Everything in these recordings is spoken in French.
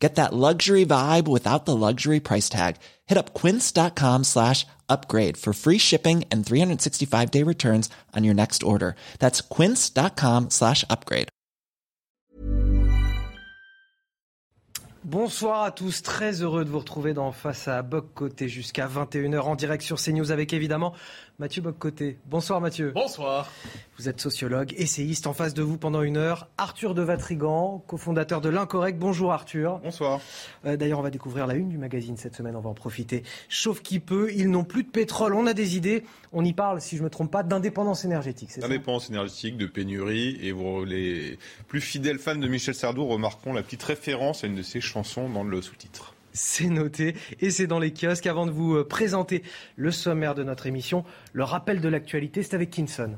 Get that luxury vibe without the luxury price tag. Hit up quince.com slash upgrade for free shipping and 365 day returns on your next order. That's quince.com slash upgrade. Bonsoir à tous, très heureux de vous retrouver dans Face à Boc Côté jusqu'à 21h en direct sur CNews avec évidemment Mathieu Bock-Côté. Bonsoir Mathieu. Bonsoir. Vous êtes sociologue, essayiste en face de vous pendant une heure. Arthur de Vatrigan, cofondateur de l'Incorrect. Bonjour Arthur. Bonsoir. Euh, d'ailleurs, on va découvrir la une du magazine cette semaine, on va en profiter. Chauffe qui peut, ils n'ont plus de pétrole, on a des idées. On y parle, si je ne me trompe pas, d'indépendance énergétique. D'indépendance énergétique, de pénurie. Et vous, les plus fidèles fans de Michel Sardou remarqueront la petite référence à une de ses chansons dans le sous-titre. C'est noté et c'est dans les kiosques. Avant de vous euh, présenter le sommaire de notre émission, le rappel de l'actualité, c'est avec Kinson.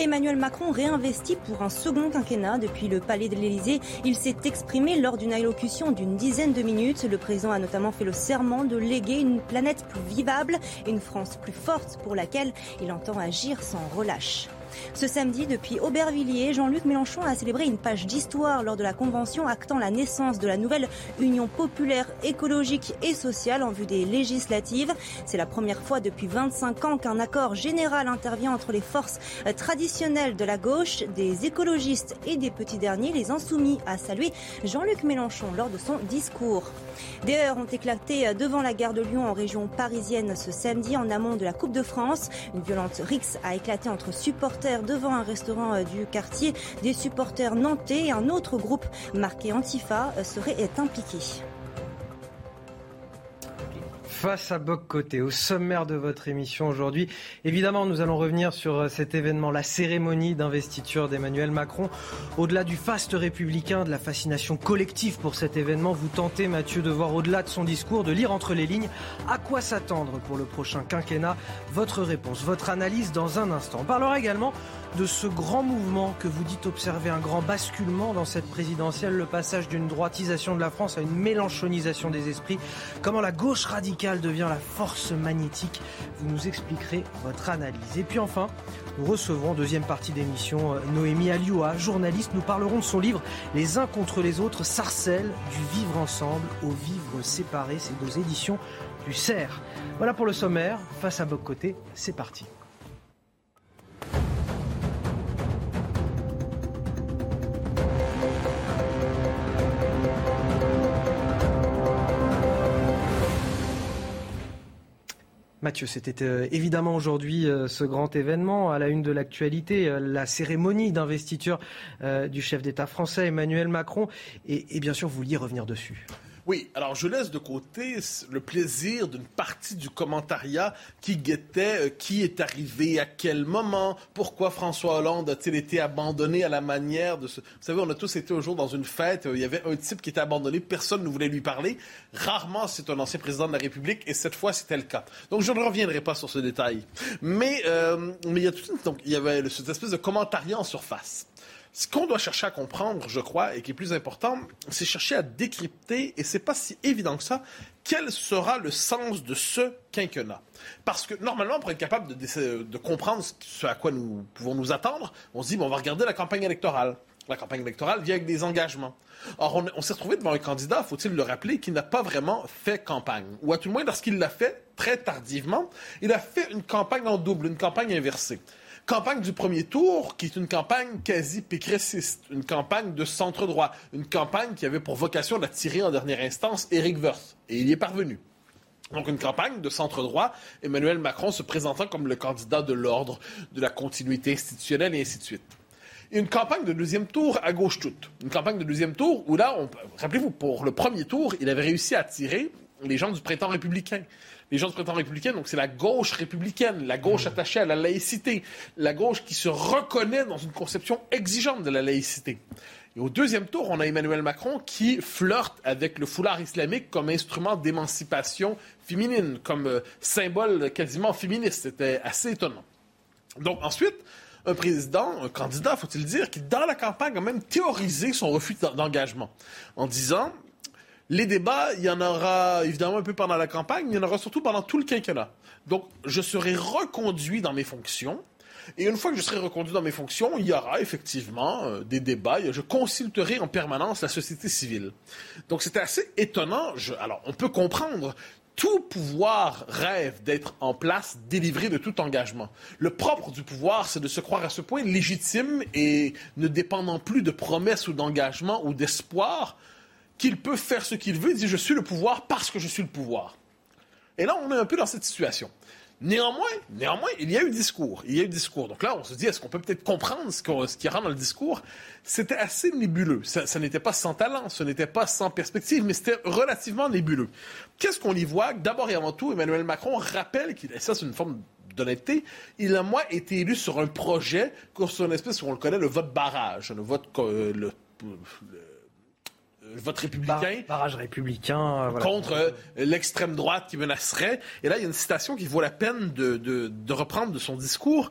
Emmanuel Macron réinvesti pour un second quinquennat depuis le palais de l'Élysée. Il s'est exprimé lors d'une allocution d'une dizaine de minutes. Le président a notamment fait le serment de léguer une planète plus vivable une France plus forte pour laquelle il entend agir sans relâche. Ce samedi, depuis Aubervilliers, Jean-Luc Mélenchon a célébré une page d'histoire lors de la convention actant la naissance de la nouvelle Union populaire écologique et sociale en vue des législatives. C'est la première fois depuis 25 ans qu'un accord général intervient entre les forces traditionnelles de la gauche, des écologistes et des petits derniers, les insoumis, a salué Jean-Luc Mélenchon lors de son discours. Des heures ont éclaté devant la gare de Lyon en région parisienne ce samedi en amont de la Coupe de France. Une violente rixe a éclaté entre supporters devant un restaurant euh, du quartier. Des supporters nantais et un autre groupe marqué Antifa euh, seraient impliqués. Face à Boc Côté, au sommaire de votre émission aujourd'hui, évidemment, nous allons revenir sur euh, cet événement, la cérémonie d'investiture d'Emmanuel Macron. Au-delà du faste républicain, de la fascination collective pour cet événement, vous tentez, Mathieu, de voir au-delà de son discours, de lire entre les lignes à quoi s'attendre pour le prochain quinquennat? Votre réponse, votre analyse dans un instant. On parlera également de ce grand mouvement que vous dites observer, un grand basculement dans cette présidentielle, le passage d'une droitisation de la France à une mélanchonisation des esprits, comment la gauche radicale devient la force magnétique. Vous nous expliquerez votre analyse. Et puis enfin, nous recevrons, deuxième partie d'émission, euh, Noémie Alioua, journaliste. Nous parlerons de son livre Les uns contre les autres, sarcelle du vivre ensemble au vivre séparé. C'est deux éditions du CERF. Voilà pour le sommaire. Face à votre côté, c'est parti. Mathieu, c'était euh, évidemment aujourd'hui euh, ce grand événement à la une de l'actualité, euh, la cérémonie d'investiture du chef d'État français Emmanuel Macron. et bien sûr, vous vouliez revenir dessus. Oui, alors je laisse de côté le plaisir d'une partie du commentariat qui guettait euh, qui est arrivé, à quel moment, pourquoi François Hollande a-t-il été abandonné à la manière de ce... Vous savez, on a tous été un jour dans une fête, euh, il y avait un type qui était abandonné, personne ne voulait lui parler. Rarement c'est un ancien président de la République et cette fois c'était le cas. Donc je ne reviendrai pas sur ce détail. Mais, euh, mais il y a donc, il y avait cette espèce de commentariat en surface. Ce qu'on doit chercher à comprendre, je crois, et qui est plus important, c'est chercher à décrypter, et c'est pas si évident que ça, quel sera le sens de ce quinquennat. Parce que normalement, pour être capable de, comprendre ce à quoi nous pouvons nous attendre, on se dit, bon, on va regarder la campagne électorale. La campagne électorale vient avec des engagements. Or, on, on s'est retrouvé devant un candidat, faut-il le rappeler, qui n'a pas vraiment fait campagne. Ou à tout le moins, lorsqu'il l'a fait, très tardivement, il a fait une campagne en double, une campagne inversée campagne du premier tour, qui est une campagne quasi pécréciste, une campagne de centre-droit, une campagne qui avait pour vocation d'attirer en dernière instance Éric Woerth. Et il y est parvenu. Donc une campagne de centre-droit, Emmanuel Macron se présentant comme le candidat de l'ordre, de la continuité institutionnelle et ainsi de suite. Une campagne de deuxième tour à gauche toute. Une campagne de deuxième tour où là, rappelez-vous, pour le premier tour, il avait réussi à attirer les gens du printemps républicain les gens du printemps républicain, donc c'est la gauche républicaine, la gauche attachée à la laïcité, la gauche qui se reconnaît dans une conception exigeante de la laïcité. Et au deuxième tour, on a Emmanuel Macron qui flirte avec le foulard islamique comme instrument d'émancipation féminine, comme euh, symbole quasiment féministe. C'était assez étonnant. Donc ensuite, un président, un candidat, faut-il dire, qui dans la campagne a même théorisé son refus d'engagement en disant les débats, il y en aura évidemment un peu pendant la campagne, il y en aura surtout pendant tout le quinquennat. Donc, je serai reconduit dans mes fonctions. Et une fois que je serai reconduit dans mes fonctions, il y aura effectivement euh, des débats. Je consulterai en permanence la société civile. Donc, c'était assez étonnant. alors, on peut comprendre tout pouvoir rêve d'être en place, délivré de tout engagement. Le propre du pouvoir, c'est de se croire à ce point légitime et ne dépendant plus de promesses ou d'engagement ou d'espoir, qu'il peut faire ce qu'il veut. Il dit Je suis le pouvoir parce que je suis le pouvoir. Et là, on est un peu dans cette situation. Néanmoins, néanmoins, il y a eu discours. Il y a eu discours. Donc là, on se dit, est-ce qu'on peut peut-être comprendre ce, y a dans le discours? C'était assez nébuleux. Ça, n'était pas sans talent, ce n'était pas sans perspective, mais c'était relativement nébuleux. Qu'est-ce qu'on y voit? D'abord et avant tout, Emmanuel Macron rappelle qu'il, ça c'est une forme d'honnêteté, il a moi été élu sur un projet, sur une espèce, on le connaît, le vote barrage, le vote, euh, vote républicain. barrage républicain. Euh, contre euh, l'extrême droite qui menacerait. Et là, il y a une citation qui vaut la peine de, de, reprendre de son discours.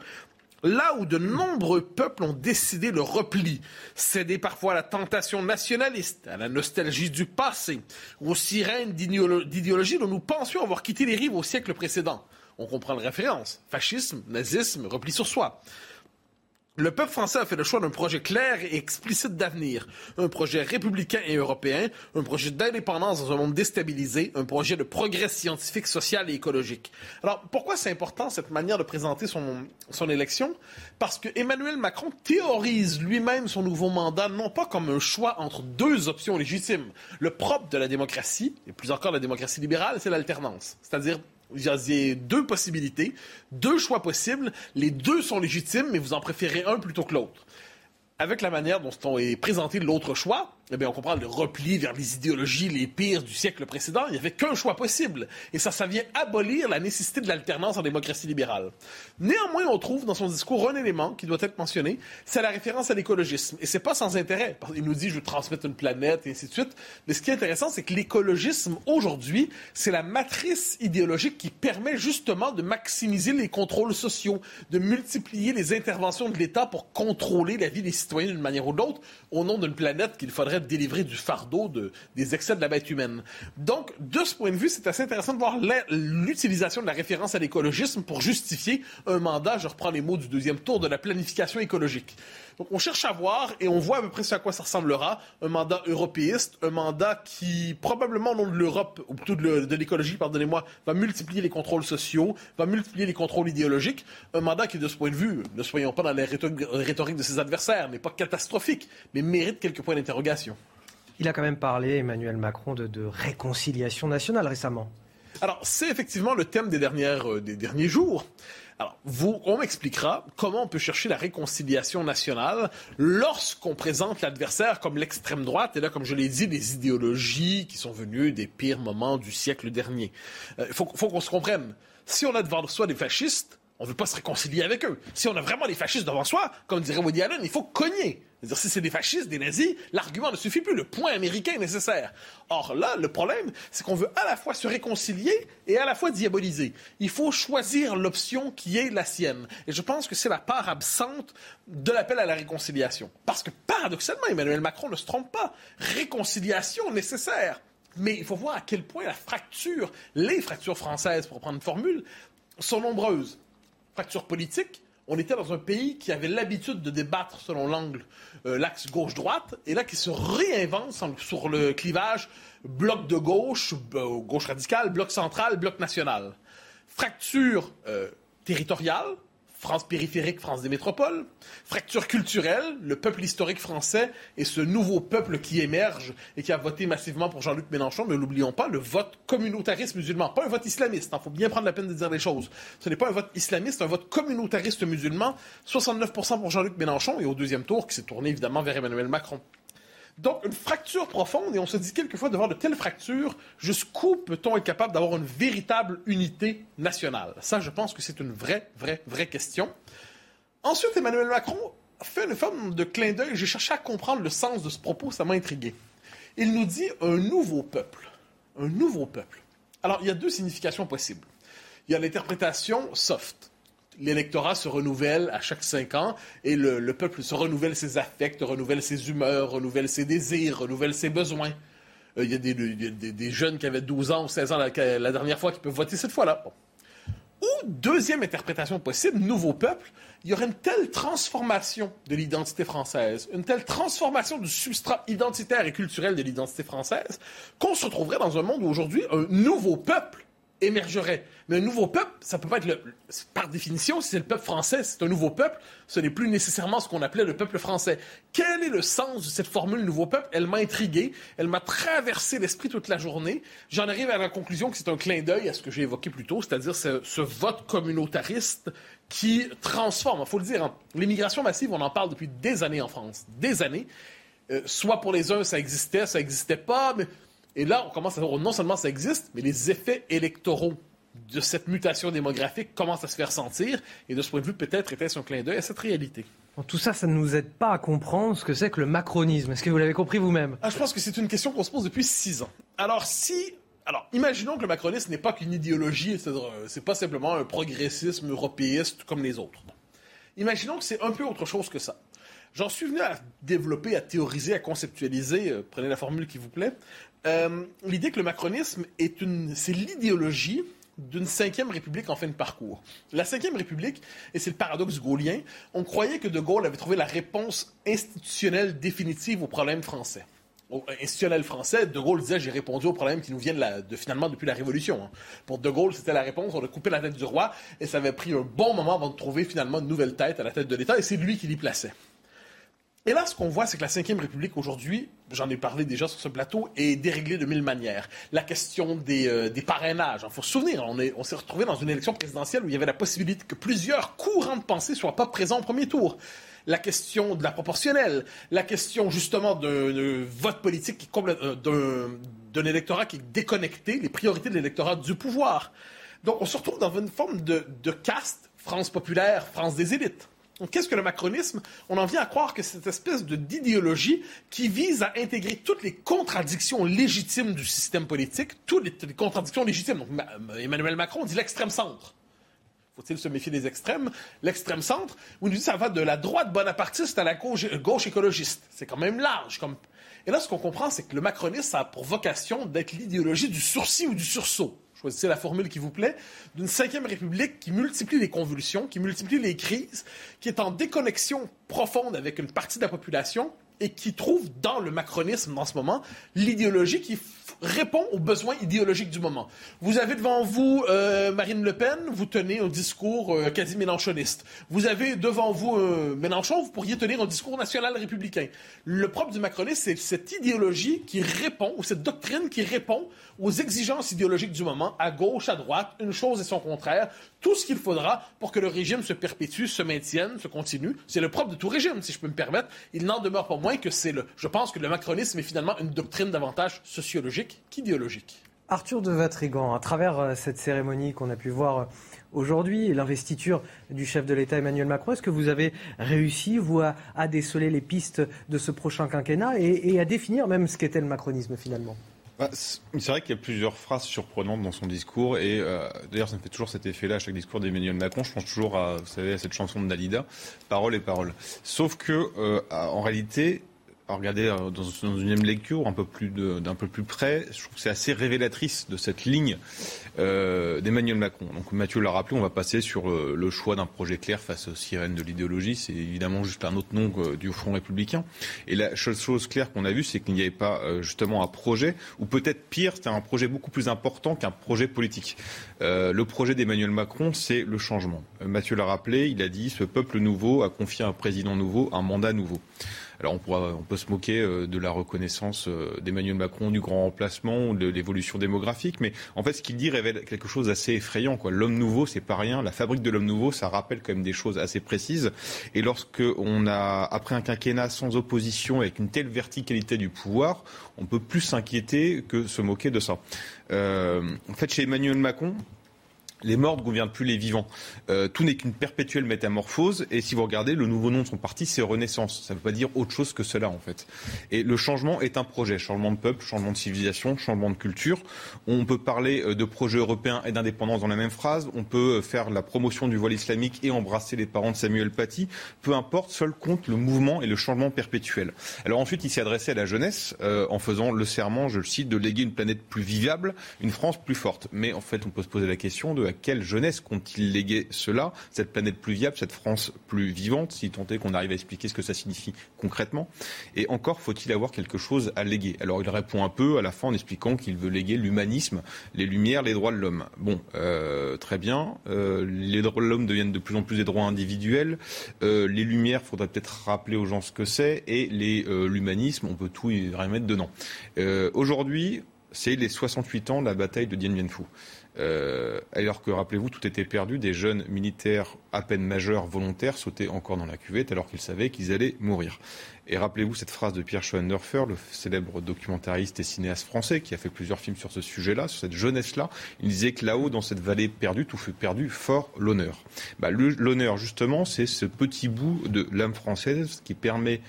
Là où de nombreux peuples ont décidé le repli, céder parfois à la tentation nationaliste, à la nostalgie du passé, aux sirènes d'idéologie dont nous pensions avoir quitté les rives au siècle précédent. On comprend la référence. Fascisme, nazisme, repli sur soi. Le peuple français a fait le choix d'un projet clair et explicite d'avenir, un projet républicain et européen, un projet d'indépendance dans un monde déstabilisé, un projet de progrès scientifique, social et écologique. Alors, pourquoi c'est important cette manière de présenter son, son élection? Parce que Emmanuel Macron théorise lui-même son nouveau mandat non pas comme un choix entre deux options légitimes. Le propre de la démocratie, et plus encore la démocratie libérale, c'est l'alternance, c'est-à-dire il y a deux possibilités, deux choix possibles. Les deux sont légitimes, mais vous en préférez un plutôt que l'autre. Avec la manière dont on est présenté l'autre choix, eh bien, on comprend le repli vers les idéologies les pires du siècle précédent. Il n'y avait qu'un choix possible. Et ça, ça vient abolir la nécessité de l'alternance en démocratie libérale. Néanmoins, on trouve dans son discours un élément qui doit être mentionné, c'est la référence à l'écologisme. Et c'est pas sans intérêt. Il nous dit, je veux transmettre une planète, et ainsi de suite. Mais ce qui est intéressant, c'est que l'écologisme, aujourd'hui, c'est la matrice idéologique qui permet justement de maximiser les contrôles sociaux, de multiplier les interventions de l'État pour contrôler la vie des citoyens d'une manière ou d'autre, au nom d'une planète qu'il faudrait délivrer du fardeau de, des excès de la bête humaine. Donc, de ce point de vue, c'est assez intéressant de voir l'utilisation de la référence à l'écologisme pour justifier un mandat, je reprends les mots du deuxième tour, de la planification écologique. Donc, on cherche à voir et on voit à peu près à quoi ça ressemblera. Un mandat européiste, un mandat qui, probablement au nom de l'Europe, ou plutôt de l'écologie, pardonnez-moi, va multiplier les contrôles sociaux, va multiplier les contrôles idéologiques. Un mandat qui, de ce point de vue, ne soyons pas dans la rhétorique de ses adversaires, n'est pas catastrophique, mais mérite quelques points d'interrogation. Il a quand même parlé, Emmanuel Macron, de, réconciliation nationale récemment. Alors, c'est effectivement le thème des, dernières, euh, des derniers jours. Alors, vous, on m'expliquera comment on peut chercher la réconciliation nationale lorsqu'on présente l'adversaire comme l'extrême droite, et là, comme je l'ai dit, des idéologies qui sont venues des pires moments du siècle dernier. Il euh, faut, faut qu'on se comprenne. Si on a devant soi des fascistes, on ne veut pas se réconcilier avec eux. Si on a vraiment des fascistes devant soi, comme dirait Woody Allen, il faut cogner. C'est-à-dire, si c'est des fascistes, des nazis, l'argument ne suffit plus. Le point américain est nécessaire. Or, là, le problème, c'est qu'on veut à la fois se réconcilier et à la fois diaboliser. Il faut choisir l'option qui est la sienne. Et je pense que c'est la part absente de l'appel à la réconciliation. Parce que, paradoxalement, Emmanuel Macron ne se trompe pas. Réconciliation nécessaire. Mais il faut voir à quel point la fracture, les fractures françaises, pour prendre une formule, sont nombreuses. Fracture politique, on était dans un pays qui avait l'habitude de débattre selon l'angle, euh, l'axe gauche-droite, et là qui se réinvente sur le clivage bloc de gauche, euh, gauche radicale, bloc central, bloc national. Fracture euh, territoriale, France périphérique, France des métropoles, fracture culturelle, le peuple historique français et ce nouveau peuple qui émerge et qui a voté massivement pour Jean-Luc Mélenchon, mais n'oublions pas le vote communautariste musulman, pas un vote islamiste, il hein, faut bien prendre la peine de dire les choses. Ce n'est pas un vote islamiste, un vote communautariste musulman, 69% pour Jean-Luc Mélenchon et au deuxième tour qui s'est tourné évidemment vers Emmanuel Macron. Donc, une fracture profonde, et on se dit quelquefois, devant de telles fractures, jusqu'où peut-on être capable d'avoir une véritable unité nationale? Ça, je pense que c'est une vraie, vraie, vraie question. Ensuite, Emmanuel Macron fait une forme de clin d'œil. J'ai cherché à comprendre le sens de ce propos, ça m'a intrigué. Il nous dit un nouveau peuple. Un nouveau peuple. Alors, il y a deux significations possibles. Il y a l'interprétation soft. L'électorat se renouvelle à chaque cinq ans et le, peuple se renouvelle ses affects, renouvelle ses humeurs, renouvelle ses désirs, renouvelle ses besoins. Euh, il y a des, jeunes qui avaient 12 ans ou 16 ans la, dernière fois qui peuvent voter cette fois-là. Ou, deuxième interprétation possible, nouveau peuple, il y aurait une telle transformation de l'identité française, une telle transformation du substrat identitaire et culturel de l'identité française, qu'on se retrouverait dans un monde où aujourd'hui un nouveau peuple émergerait. Mais un nouveau peuple, ça peut pas être le, par définition, si c'est le peuple français, c'est un nouveau peuple, ce n'est plus nécessairement ce qu'on appelait le peuple français. Quel est le sens de cette formule nouveau peuple? Elle m'a intrigué, elle m'a traversé l'esprit toute la journée. J'en arrive à la conclusion que c'est un clin d'œil à ce que j'ai évoqué plus tôt, c'est-à-dire ce, vote communautariste qui transforme. Il faut le dire, hein, l'immigration massive, on en parle depuis des années en France, des années. Euh, soit pour les uns, ça existait, ça n'existait pas, mais et là, on commence à voir non seulement ça existe, mais les effets électoraux de cette mutation démographique commencent à se faire sentir. Et de ce point de vue, peut-être était-ce un clin d'œil à cette réalité. tout ça, ça ne nous aide pas à comprendre ce que c'est que le macronisme. Est-ce que vous l'avez compris vous-même? Ah, Je pense que c'est une question qu'on se pose depuis six ans. Alors, si alors, imaginons que le macronisme n'est pas qu'une idéologie, c'est-à-dire, euh, c'est pas simplement un progressisme européiste comme les autres. Imaginons que c'est un peu autre chose que ça. J'en suis venu à développer, à théoriser, à conceptualiser, euh, prenez la formule qui vous plaît, euh, l'idée que le macronisme est une, c'est l'idéologie d'une cinquième république en fin de parcours. La cinquième république, et c'est le paradoxe gaullien, on croyait que De Gaulle avait trouvé la réponse institutionnelle définitive au problème français. Au institutionnel français, De Gaulle disait j'ai répondu aux problèmes qui nous viennent de, finalement depuis la Révolution. Hein. Pour De Gaulle, c'était la réponse, on a coupé la tête du roi, et ça avait pris un bon moment avant de trouver finalement une nouvelle tête à la tête de l'État, et c'est lui qui l'y plaçait. Et là, ce qu'on voit, c'est que la Ve République aujourd'hui, j'en ai parlé déjà sur ce plateau, est déréglée de mille manières. La question des, euh, parrainages, il faut se souvenir, on, s'est retrouvé dans une élection présidentielle où il y avait la possibilité que plusieurs courants de pensée soient pas présents au premier tour la question de la proportionnelle, la question justement d'un vote politique qui euh, d'un électorat qui est déconnecté, les priorités de l'électorat du pouvoir. Donc on se retrouve dans une forme de caste, France populaire, France des élites. Qu'est-ce que le macronisme? On en vient à croire que cette espèce d'idéologie qui vise à intégrer toutes les contradictions légitimes du système politique, toutes les, contradictions légitimes. Donc, Emmanuel Macron dit l'extrême centre. Faut-il se méfier des extrêmes? L'extrême centre, où il nous dit ça va de la droite bonapartiste à la gauche, gauche écologiste. C'est quand même large. Et là, ce qu'on comprend, c'est que le macronisme a pour vocation d'être l'idéologie du sourcil ou du sursaut choisissez la formule qui vous plaît, d'une cinquième république qui multiplie les convulsions, qui multiplie les crises, qui est en déconnexion profonde avec une partie de la population et qui trouve dans le macronisme en ce moment l'idéologie qui répond aux besoins idéologiques du moment. Vous avez devant vous euh, Marine Le Pen, vous tenez un discours euh, quasi mélanchoniste. Vous avez devant vous euh, Mélenchon, vous pourriez tenir un discours national républicain. Le propre du macronisme, c'est cette idéologie qui répond, ou cette doctrine qui répond aux exigences idéologiques du moment, à gauche, à droite, une chose et son contraire, tout ce qu'il faudra pour que le régime se perpétue, se maintienne, se continue. C'est le propre de tout régime, si je peux me permettre. Il n'en demeure pas moins que c'est le. Je pense que le macronisme est finalement une doctrine davantage sociologique qu'idéologique. Arthur de Vatrigan, à travers euh, cette cérémonie qu'on a pu voir euh, aujourd'hui, l'investiture du chef de l'État Emmanuel Macron, est-ce que vous avez réussi, vous, à, déceler les pistes de ce prochain quinquennat et, à définir même ce qu'était le macronisme finalement? Bah, c'est vrai qu'il y a plusieurs phrases surprenantes dans son discours et euh, d'ailleurs ça me fait toujours cet effet-là à chaque discours d'Emmanuel Macron. Je pense toujours à, vous savez, à cette chanson de Dalida, Parole et parole. Sauf que en réalité, regarder euh, dans, une deuxième lecture un peu plus d'un peu plus près, je trouve que c'est assez révélatrice de cette ligne euh, d'Emmanuel Macron. Donc Mathieu l'a rappelé, on va passer sur euh, le choix d'un projet clair face aux sirènes de l'idéologie. C'est évidemment juste un autre nom du Front républicain. Et la chose claire qu'on a vue, c'est qu'il n'y avait pas justement un projet, ou peut-être pire, c'était un projet beaucoup plus important qu'un projet politique. le projet d'Emmanuel Macron, c'est le changement. Mathieu l'a rappelé, il a dit ce peuple nouveau a confié à un président nouveau un mandat nouveau. Alors on, peut se moquer euh, de la reconnaissance euh, d'Emmanuel Macron du grand remplacement, de l'évolution démographique, mais en fait ce qu'il dit révèle quelque chose d'assez effrayant. L'homme nouveau, c'est pas rien. La fabrique de l'homme nouveau, ça rappelle quand même des choses assez précises. Et lorsque on a après un quinquennat sans opposition avec une telle verticalité du pouvoir, on peut plus s'inquiéter que se moquer de ça. Euh, en fait, chez Emmanuel Macron, les morts ne gouvernent plus les vivants. Euh, tout n'est qu'une perpétuelle métamorphose. Et si vous regardez, le nouveau nom de son parti, c'est Renaissance. Ça ne veut pas dire autre chose que cela, en fait. Et le changement est un projet. Changement de peuple, changement de civilisation, changement de culture. On peut parler euh, de projet européen et d'indépendance dans la même phrase. On peut euh, faire la promotion du voile islamique et embrasser les parents de Samuel Paty. Peu importe, seul compte le mouvement et le changement perpétuel. Alors ensuite, il s'est adressé à la jeunesse en faisant le serment, je le cite, de léguer une planète plus vivable, une France plus forte. Mais en fait, on peut se poser la question de quelle jeunesse compte-t-il léguer cela, cette planète plus viable, cette France plus vivante, si tant est qu'on arrive à expliquer ce que ça signifie concrètement Et encore faut-il avoir quelque chose à léguer? Alors il répond un peu à la fin en expliquant qu'il veut léguer l'humanisme, les lumières, les droits de l'homme. Bon, euh, très bien. Euh, les droits de l'homme deviennent de plus en plus des droits individuels. Euh, les lumières, faudrait peut-être rappeler aux gens ce que c'est. Et l'humanisme, on peut tout y remettre dedans. Aujourd'hui, c'est les 68 ans de la bataille de Dien Bien Phu. Euh, alors que, rappelez-vous, tout était perdu. Des jeunes militaires à peine majeurs, volontaires, sautaient encore dans la cuvette alors qu'ils savaient qu'ils allaient mourir. Et rappelez-vous cette phrase de Pierre Schoenhofer, le célèbre documentariste et cinéaste français qui a fait plusieurs films sur ce sujet-là, sur cette jeunesse-là. Il disait que là-haut, dans cette vallée perdue, tout fut perdu, fort l'honneur. Bah, l'honneur, justement, c'est ce petit bout de l'âme française qui permet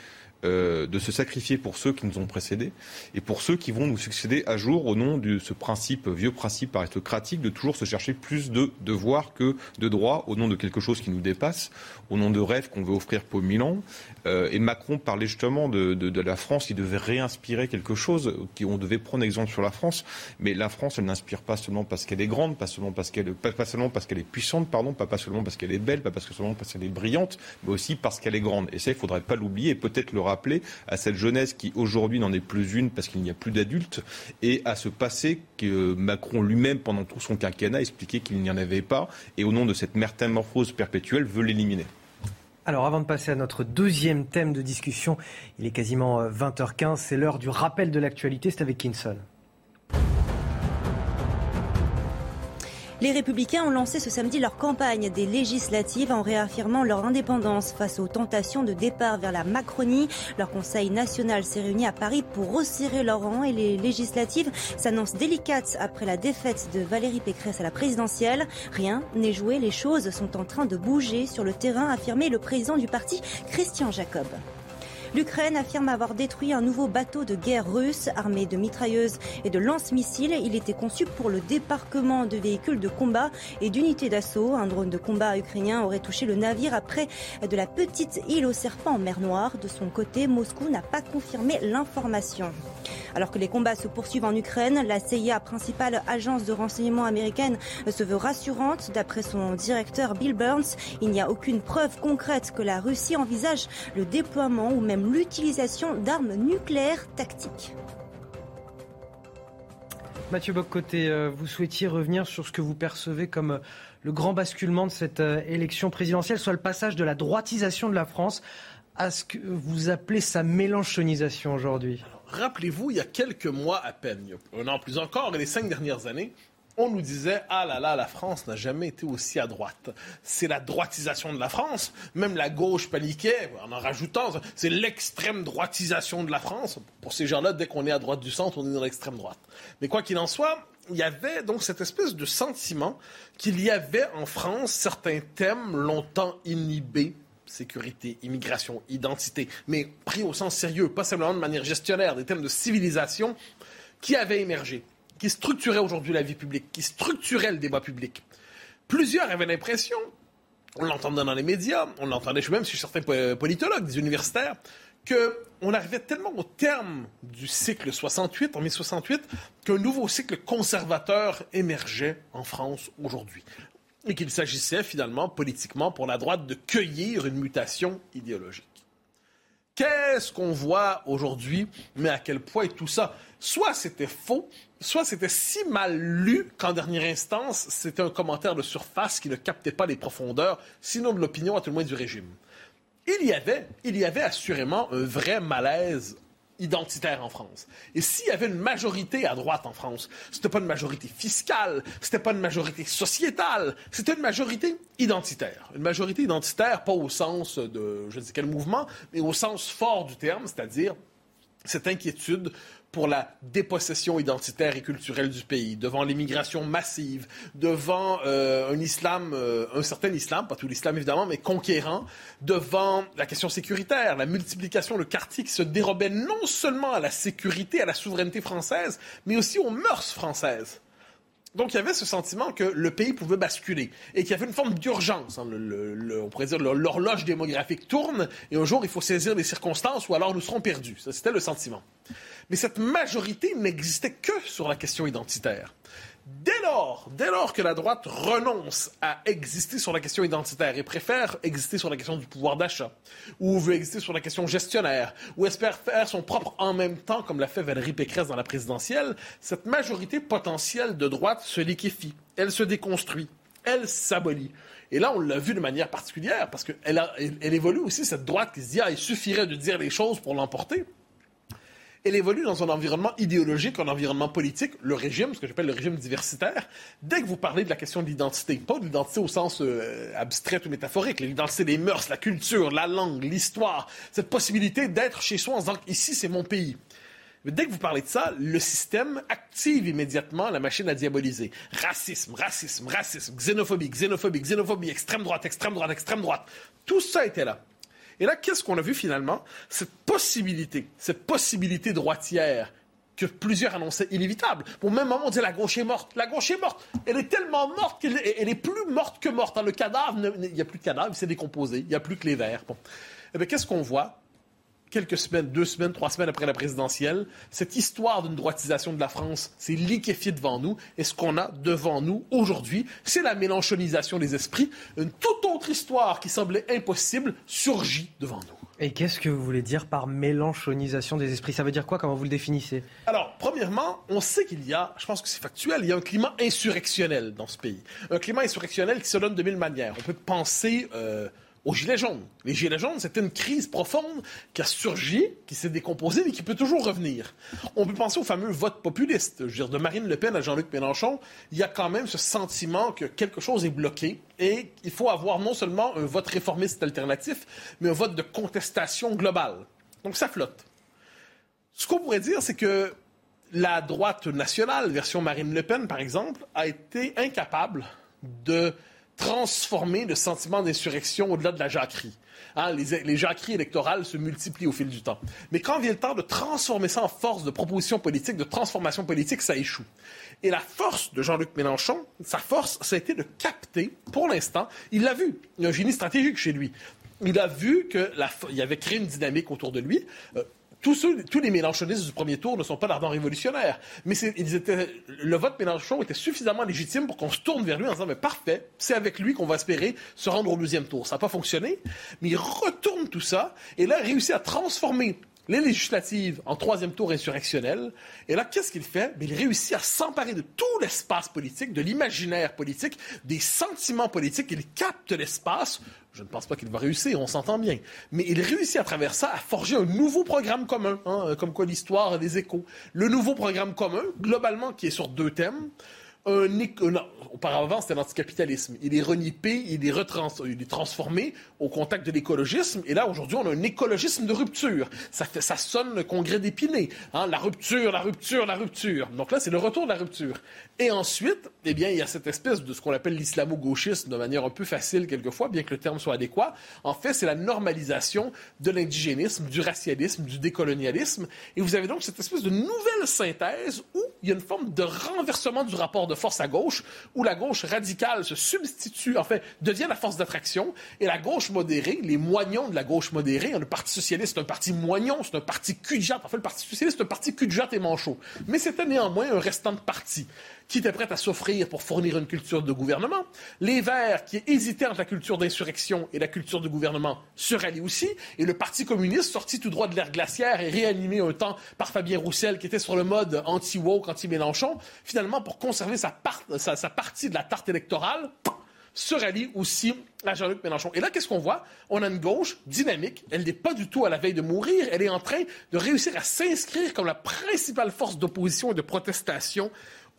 euh, de se sacrifier pour ceux qui nous ont précédés et pour ceux qui vont nous succéder à jour au nom de ce principe, vieux principe aristocratique de toujours se chercher plus de devoirs que de droits au nom de quelque chose qui nous dépasse, au nom de rêves qu'on veut offrir pour Milan. Euh, et Macron parlait justement de, de, la France, il devait réinspirer quelque chose, on devait prendre exemple sur la France, mais la France, elle n'inspire pas seulement parce qu'elle est grande, pas seulement parce qu'elle pas, pas seulement parce qu'elle est puissante, pardon, pas, pas seulement parce qu'elle est belle, pas parce que seulement parce qu'elle est brillante, mais aussi parce qu'elle est grande. Et ça, il faudrait pas l'oublier et peut-être le rappeler à cette jeunesse qui aujourd'hui n'en est plus une parce qu'il n'y a plus d'adultes et à ce passé que Macron lui-même pendant tout son quinquennat expliquait qu'il n'y en avait pas et au nom de cette métamorphose perpétuelle veut l'éliminer. Alors avant de passer à notre deuxième thème de discussion, il est quasiment 20h15, c'est l'heure du rappel de l'actualité, c'est avec Kinson. Les Républicains ont lancé ce samedi leur campagne des législatives en réaffirmant leur indépendance face aux tentations de départ vers la Macronie. Leur Conseil national s'est réuni à Paris pour resserrer leur rang et les législatives s'annoncent délicates après la défaite de Valérie Pécresse à la présidentielle. Rien n'est joué, les choses sont en train de bouger sur le terrain, a affirmé le président du parti, Christian Jacob. L'Ukraine affirme avoir détruit un nouveau bateau de guerre russe armé de mitrailleuses et de lance-missiles. Il était conçu pour le débarquement de véhicules de combat et d'unités d'assaut. Un drone de combat ukrainien aurait touché le navire après de la petite île aux serpents en mer Noire. De son côté, Moscou n'a pas confirmé l'information. Alors que les combats se poursuivent en Ukraine, la CIA, principale agence de renseignement américaine, se veut rassurante. D'après son directeur Bill Burns, il n'y a aucune preuve concrète que la Russie envisage le déploiement ou même l'utilisation d'armes nucléaires tactiques. Mathieu Boccoté, euh, vous souhaitiez revenir sur ce que vous percevez comme euh, le grand basculement de cette euh, élection présidentielle, soit le passage de la droitisation de la France à ce que vous appelez sa mélanchonisation aujourd'hui. Rappelez-vous, il y a quelques mois à peine, un an plus encore, et les cinq dernières années, on nous disait ah là là, la France n'a jamais été aussi à droite. C'est la droitisation de la France. Même la gauche paniquait en en rajoutant c'est l'extrême droitisation de la France. Pour ces gens-là, dès qu'on est à droite du centre, on est dans l'extrême droite. Mais quoi qu'il en soit, il y avait donc cette espèce de sentiment qu'il y avait en France certains thèmes longtemps inhibés sécurité, immigration, identité, mais pris au sens sérieux, pas simplement de manière gestionnaire, des thèmes de civilisation qui avaient émergé qui structurait aujourd'hui la vie publique, qui structurait le débat public. Plusieurs avaient l'impression, on l'entendait dans les médias, on l'entendait même chez certains politologues, des universitaires, qu'on arrivait tellement au terme du cycle 68, en 1968, qu'un nouveau cycle conservateur émergeait en France aujourd'hui. Et qu'il s'agissait finalement, politiquement, pour la droite, de cueillir une mutation idéologique. Qu'est-ce qu'on voit aujourd'hui, mais à quel point tout ça? Soit c'était faux, soit c'était si mal lu qu'en dernière instance, c'était un commentaire de surface qui ne captait pas les profondeurs, sinon de l'opinion, à tout le moins du régime. Il y avait, il y avait assurément un vrai malaise identitaire en France. Et s'il y avait une majorité à droite en France, c'était pas une majorité fiscale, c'était pas une majorité sociétale, c'était une majorité identitaire. Une majorité identitaire, pas au sens de je ne sais quel mouvement, mais au sens fort du terme, c'est-à-dire cette inquiétude pour la dépossession identitaire et culturelle du pays, devant l'immigration massive, devant euh, un islam, euh, un certain islam, pas tout l'islam évidemment, mais conquérant, devant la question sécuritaire, la multiplication de quartiers qui se dérobaient non seulement à la sécurité, à la souveraineté française, mais aussi aux mœurs françaises. Donc, il y avait ce sentiment que le pays pouvait basculer et qu'il y avait une forme d'urgence. Hein. on pourrait dire l'horloge démographique tourne et un jour, il faut saisir les circonstances ou alors nous serons perdus. Ça, c'était le sentiment. Mais cette majorité n'existait que sur la question identitaire. Dès lors, dès lors que la droite renonce à exister sur la question identitaire et préfère exister sur la question du pouvoir d'achat, ou veut exister sur la question gestionnaire, ou espère faire son propre en même temps, comme l'a fait Valérie Pécresse dans la présidentielle, cette majorité potentielle de droite se liquéfie, elle se déconstruit, elle s'abolit. Et là, on l'a vu de manière particulière, parce qu'elle elle, évolue aussi, cette droite qui se dit, ah, il suffirait de dire les choses pour l'emporter elle évolue dans un environnement idéologique, un environnement politique, le régime, ce que j'appelle le régime diversitaire. Dès que vous parlez de la question de l'identité, pas de l'identité au sens euh, abstrait ou métaphorique, l'identité des mœurs, la culture, la langue, l'histoire, cette possibilité d'être chez soi en disant ici c'est mon pays. Mais dès que vous parlez de ça, le système active immédiatement la machine à diaboliser. Racisme, racisme, racisme, xénophobie, xénophobie, xénophobie, extrême droite, extrême droite, extrême droite. Tout ça était là. Et là, qu'est-ce qu'on a vu finalement? Cette possibilité, cette possibilité droitière que plusieurs annonçaient inévitable. Au même moment, on disait la gauche est morte. La gauche est morte. Elle est tellement morte qu'elle est plus morte que morte. Dans le cadavre, il n'y a plus de cadavre, il s'est décomposé. Il n'y a plus que les vers. Bon. Eh bien, qu'est-ce qu'on voit? Quelques semaines, deux semaines, trois semaines après la présidentielle, cette histoire d'une droitisation de la France s'est liquéfiée devant nous. Et ce qu'on a devant nous aujourd'hui, c'est la mélanchonisation des esprits. Une toute autre histoire qui semblait impossible surgit devant nous. Et qu'est-ce que vous voulez dire par mélanchonisation des esprits? Ça veut dire quoi? Comment vous le définissez? Alors, premièrement, on sait qu'il y a, je pense que c'est factuel, il y a un climat insurrectionnel dans ce pays. Un climat insurrectionnel qui se donne de mille manières. On peut penser... Euh, aux Gilets jaunes. Les Gilets jaunes, c'était une crise profonde qui a surgi, qui s'est décomposée, mais qui peut toujours revenir. On peut penser au fameux vote populiste. Je veux dire, de Marine Le Pen à Jean-Luc Mélenchon, il y a quand même ce sentiment que quelque chose est bloqué et il faut avoir non seulement un vote réformiste alternatif, mais un vote de contestation globale. Donc ça flotte. Ce qu'on pourrait dire, c'est que la droite nationale, version Marine Le Pen par exemple, a été incapable de transformer le sentiment d'insurrection au-delà de la jacquerie. Hein, les, les, jacqueries électorales se multiplient au fil du temps. Mais quand vient le temps de transformer ça en force de proposition politique, de transformation politique, ça échoue. Et la force de Jean-Luc Mélenchon, sa force, ça a été de capter, pour l'instant, il l'a vu, il y a un génie stratégique chez lui. Il a vu qu'il avait créé une dynamique autour de lui. Euh, tous, les Mélenchonistes du premier tour ne sont pas d'ardents révolutionnaires. Mais le vote Mélenchon était suffisamment légitime pour qu'on se tourne vers lui en disant, mais parfait, c'est avec lui qu'on va espérer se rendre au deuxième tour. Ça n'a pas fonctionné, mais il retourne tout ça et là, réussit à transformer les législatives en troisième tour insurrectionnel. Et là, qu'est-ce qu'il fait? il réussit à s'emparer de tout l'espace politique, de l'imaginaire politique, des sentiments politiques. Il capte l'espace je ne pense pas qu'il va réussir, on s'entend bien. Mais il réussit à travers ça à forger un nouveau programme commun, hein, comme quoi l'histoire des échos. Le nouveau programme commun, globalement, qui est sur deux thèmes un, auparavant, c'était l'anticapitalisme. Il est renippé, il est, il est transformé au contact de l'écologisme. Et là, aujourd'hui, on a un écologisme de rupture. Ça sonne le congrès d'Épinay. Hein, la rupture, la rupture, la rupture. Donc là, c'est le retour de la rupture. Et ensuite, eh bien, il y a cette espèce de ce qu'on appelle l'islamo-gauchisme de manière un peu facile quelquefois, bien que le terme soit adéquat. En fait, c'est la normalisation de l'indigénisme, du racialisme, du décolonialisme. Et vous avez donc cette espèce de nouvelle synthèse où il y a une forme de renversement du rapport de force à gauche, où la gauche radicale se substitue, en fait, devient la force d'attraction, et la gauche modérée, les moignons de la gauche modérée, le Parti socialiste, un parti moignon, c'est un parti cul En fait, le Parti socialiste, c'est un parti cul et manchot. Mais c'était néanmoins un restant de parti qui était prêt à s'offrir pour fournir une culture de gouvernement. Les Verts, qui hésitaient entre la culture d'insurrection et la culture de gouvernement, se rallient aussi. Et le Parti communiste, sorti tout droit de l'ère glaciaire et réanimé un temps par Fabien Roussel, qui était sur le mode anti-woke, anti-Mélenchon, finalement, pour conserver sa, sa, partie de la tarte électorale, se rallie aussi à Jean-Luc Mélenchon. Et là, qu'est-ce qu'on voit? On a une gauche dynamique. Elle n'est pas du tout à la veille de mourir. Elle est en train de réussir à s'inscrire comme la principale force d'opposition et de protestation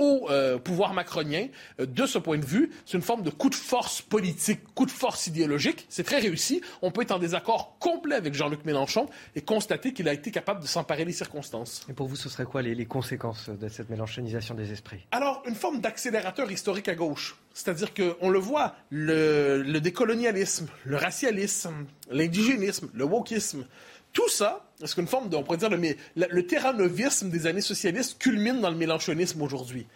au euh, pouvoir macronien. Euh, de ce point de vue, c'est une forme de coup de force politique, coup de force idéologique. C'est très réussi. On peut être en désaccord complet avec Jean-Luc Mélenchon et constater qu'il a été capable de s'emparer des circonstances. Et pour vous, ce serait quoi les, les conséquences de cette mélenchonisation des esprits? Alors, une forme d'accélérateur historique à gauche. C'est-à-dire qu'on le voit, le, le décolonialisme, le racialisme, l'indigénisme, le wokisme, tout ça, est-ce qu'une forme de, on pourrait dire, le, le terranovisme des années socialistes culmine dans le mélanchonisme aujourd'hui?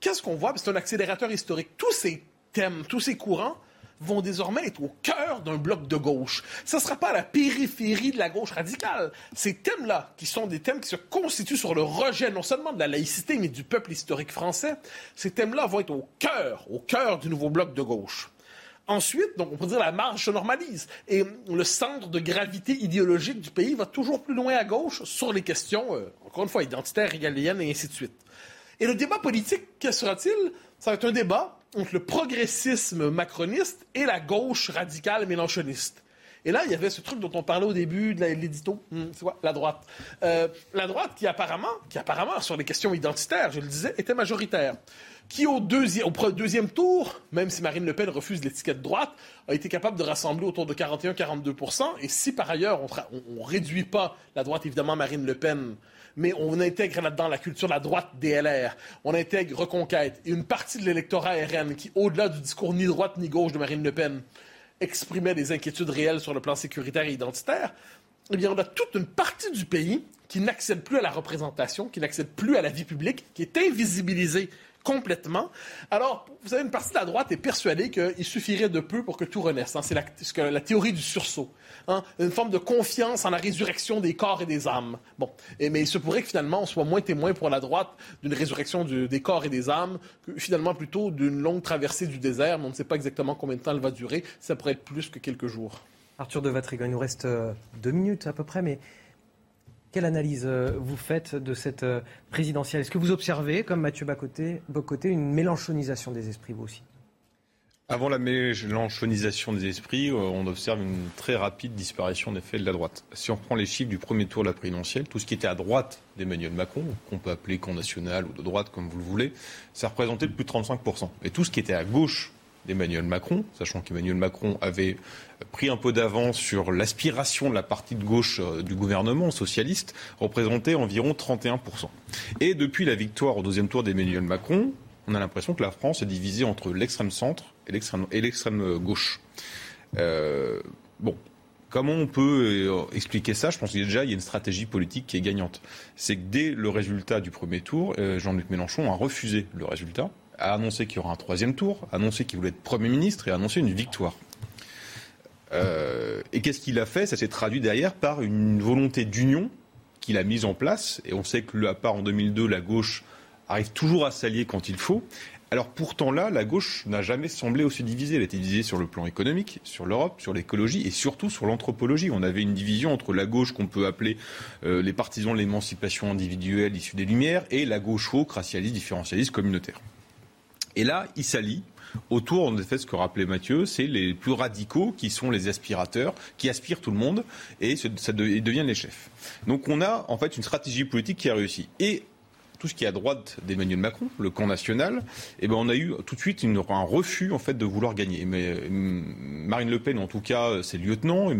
Qu'est-ce qu'on voit? C'est un accélérateur historique. Tous ces thèmes, tous ces courants vont désormais être au cœur d'un bloc de gauche. Ce ne sera pas à la périphérie de la gauche radicale. Ces thèmes-là, qui sont des thèmes qui se constituent sur le rejet non seulement de la laïcité, mais du peuple historique français, ces thèmes-là vont être au cœur, au cœur du nouveau bloc de gauche. Ensuite, donc on peut dire la marge se normalise et le centre de gravité idéologique du pays va toujours plus loin à gauche sur les questions, euh, encore une fois, identitaires, régaliennes et ainsi de suite. Et le débat politique, quel sera-t-il? Ça va être un débat entre le progressisme macroniste et la gauche radicale mélanchoniste. Et là, il y avait ce truc dont on parlait au début de l'édito, hmm, c'est quoi? La droite. Euh, la droite qui apparemment, qui apparemment, sur les questions identitaires, je le disais, était majoritaire qui au deuxième, tour, même si Marine Le Pen refuse l'étiquette droite, a été capable de rassembler autour de 41-42 Et si par ailleurs on ne réduit pas la droite, évidemment Marine Le Pen, mais on intègre là-dedans la culture de la droite DLR, on intègre Reconquête. Et une partie de l'électorat RN qui, au-delà du discours ni droite ni gauche de Marine Le Pen, exprimait des inquiétudes réelles sur le plan sécuritaire et identitaire, eh bien on a toute une partie du pays qui n'accède plus à la représentation, qui n'accède plus à la vie publique, qui est invisibilisée complètement. Alors, vous savez, une partie de la droite est persuadée qu'il suffirait de peu pour que tout renaisse. Hein. C'est la, la, théorie du sursaut. Hein. Une forme de confiance en la résurrection des corps et des âmes. Bon, mais il se pourrait que finalement on soit moins témoin pour la droite d'une résurrection des corps et des âmes que finalement plutôt d'une longue traversée du désert. Mais on ne sait pas exactement combien de temps elle va durer. Ça pourrait être plus que quelques jours. Arthur de Vatrigan, il nous reste euh, deux minutes à peu près, mais quelle analyse euh, vous faites de cette euh, présidentielle? Est-ce que vous observez, comme Mathieu Bocoté, une mélanchonisation des esprits, vous aussi? Avant la mélanchonisation des esprits, euh, on observe une très rapide disparition des faits de la droite. Si on prend les chiffres du premier tour de la présidentielle, tout ce qui était à droite d'Emmanuel Macron, qu'on peut appeler camp national ou de droite comme vous le voulez, ça représentait plus de 35%. Et tout ce qui était à gauche d'Emmanuel Macron, sachant qu'Emmanuel Macron avait pris un peu d'avance sur l'aspiration de la partie de gauche euh, du gouvernement socialiste, représentait environ 31%. Et depuis la victoire au deuxième tour d'Emmanuel Macron, on a l'impression que la France est divisée entre l'extrême centre et l'extrême gauche. Euh, bon, Comment on peut euh, expliquer ça? Je pense que déjà, il y a une stratégie politique qui est gagnante. C'est que dès le résultat du premier tour, Jean-Luc Mélenchon a refusé le résultat a annoncé qu'il y aura un troisième tour, a annoncé qu'il voulait être Premier ministre et a annoncé une victoire. Euh, et qu'est-ce qu'il a fait? Ça s'est traduit derrière par une volonté d'union qu'il a mise en place. Et on sait que, à part en 2002, la gauche arrive toujours à s'allier quand il faut. Alors pourtant là, la gauche n'a jamais semblé aussi divisée. Elle a été divisée sur le plan économique, sur l'Europe, sur l'écologie et surtout sur l'anthropologie. On avait une division entre la gauche qu'on peut appeler euh, les partisans de l'émancipation individuelle issue des Lumières et la gauche woke, racialiste, différentialiste, communautaire. Et là, il s'allie autour, en effet, ce que rappelait Mathieu, c'est les plus radicaux qui sont les aspirateurs, qui aspirent tout le monde, et ça deviennent les chefs. Donc on a en fait une stratégie politique qui a réussi. Tout ce qui est à droite d'Emmanuel Macron, le camp national, eh ben on a eu tout de suite un refus en fait de vouloir gagner. Mais euh, Marine Le Pen, en tout cas, ses lieutenants,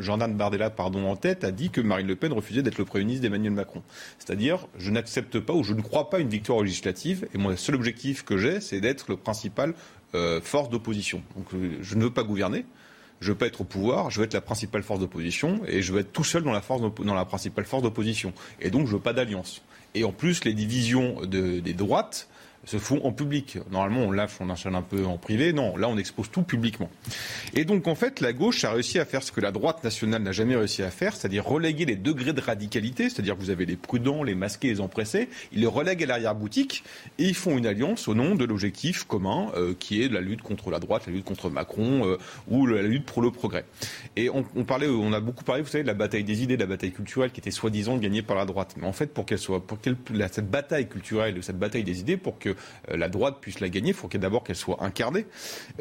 Jordan Bardella, pardon, en tête, a dit que Marine Le Pen refusait d'être le premier ministre d'Emmanuel Macron. C'est-à-dire, je n'accepte pas ou je ne crois pas une victoire législative. Et le seul objectif que j'ai, c'est d'être le principal euh, force d'opposition. Donc, euh, je ne veux pas gouverner je veux pas être au pouvoir, je veux être la principale force d'opposition et je veux être tout seul dans la, dans la principale force d'opposition. Et donc, je veux pas d'alliance. Et en plus, les divisions des droites se font en public. Normalement, on lâche, on enchaîne un peu en privé. Non, là, on expose tout publiquement. Et donc, en fait, la gauche a réussi à faire ce que la droite nationale n'a jamais réussi à faire, c'est-à-dire reléguer les degrés de radicalité, c'est-à-dire que vous avez les prudents, les masqués, les empressés, ils les relèguent à l'arrière-boutique et ils font une alliance au nom de l'objectif commun euh, qui est la lutte contre la droite, la lutte contre Macron euh, ou la lutte pour le progrès. Et on, parlait, on a beaucoup parlé, vous savez, de la bataille des idées, de la bataille culturelle qui était soi-disant gagnée par la droite. Mais en fait, pour qu'elle soit, pour qu'elle, cette bataille culturelle, cette bataille des idées, pour que euh, la droite puisse la gagner, il faut d'abord qu'elle soit incarnée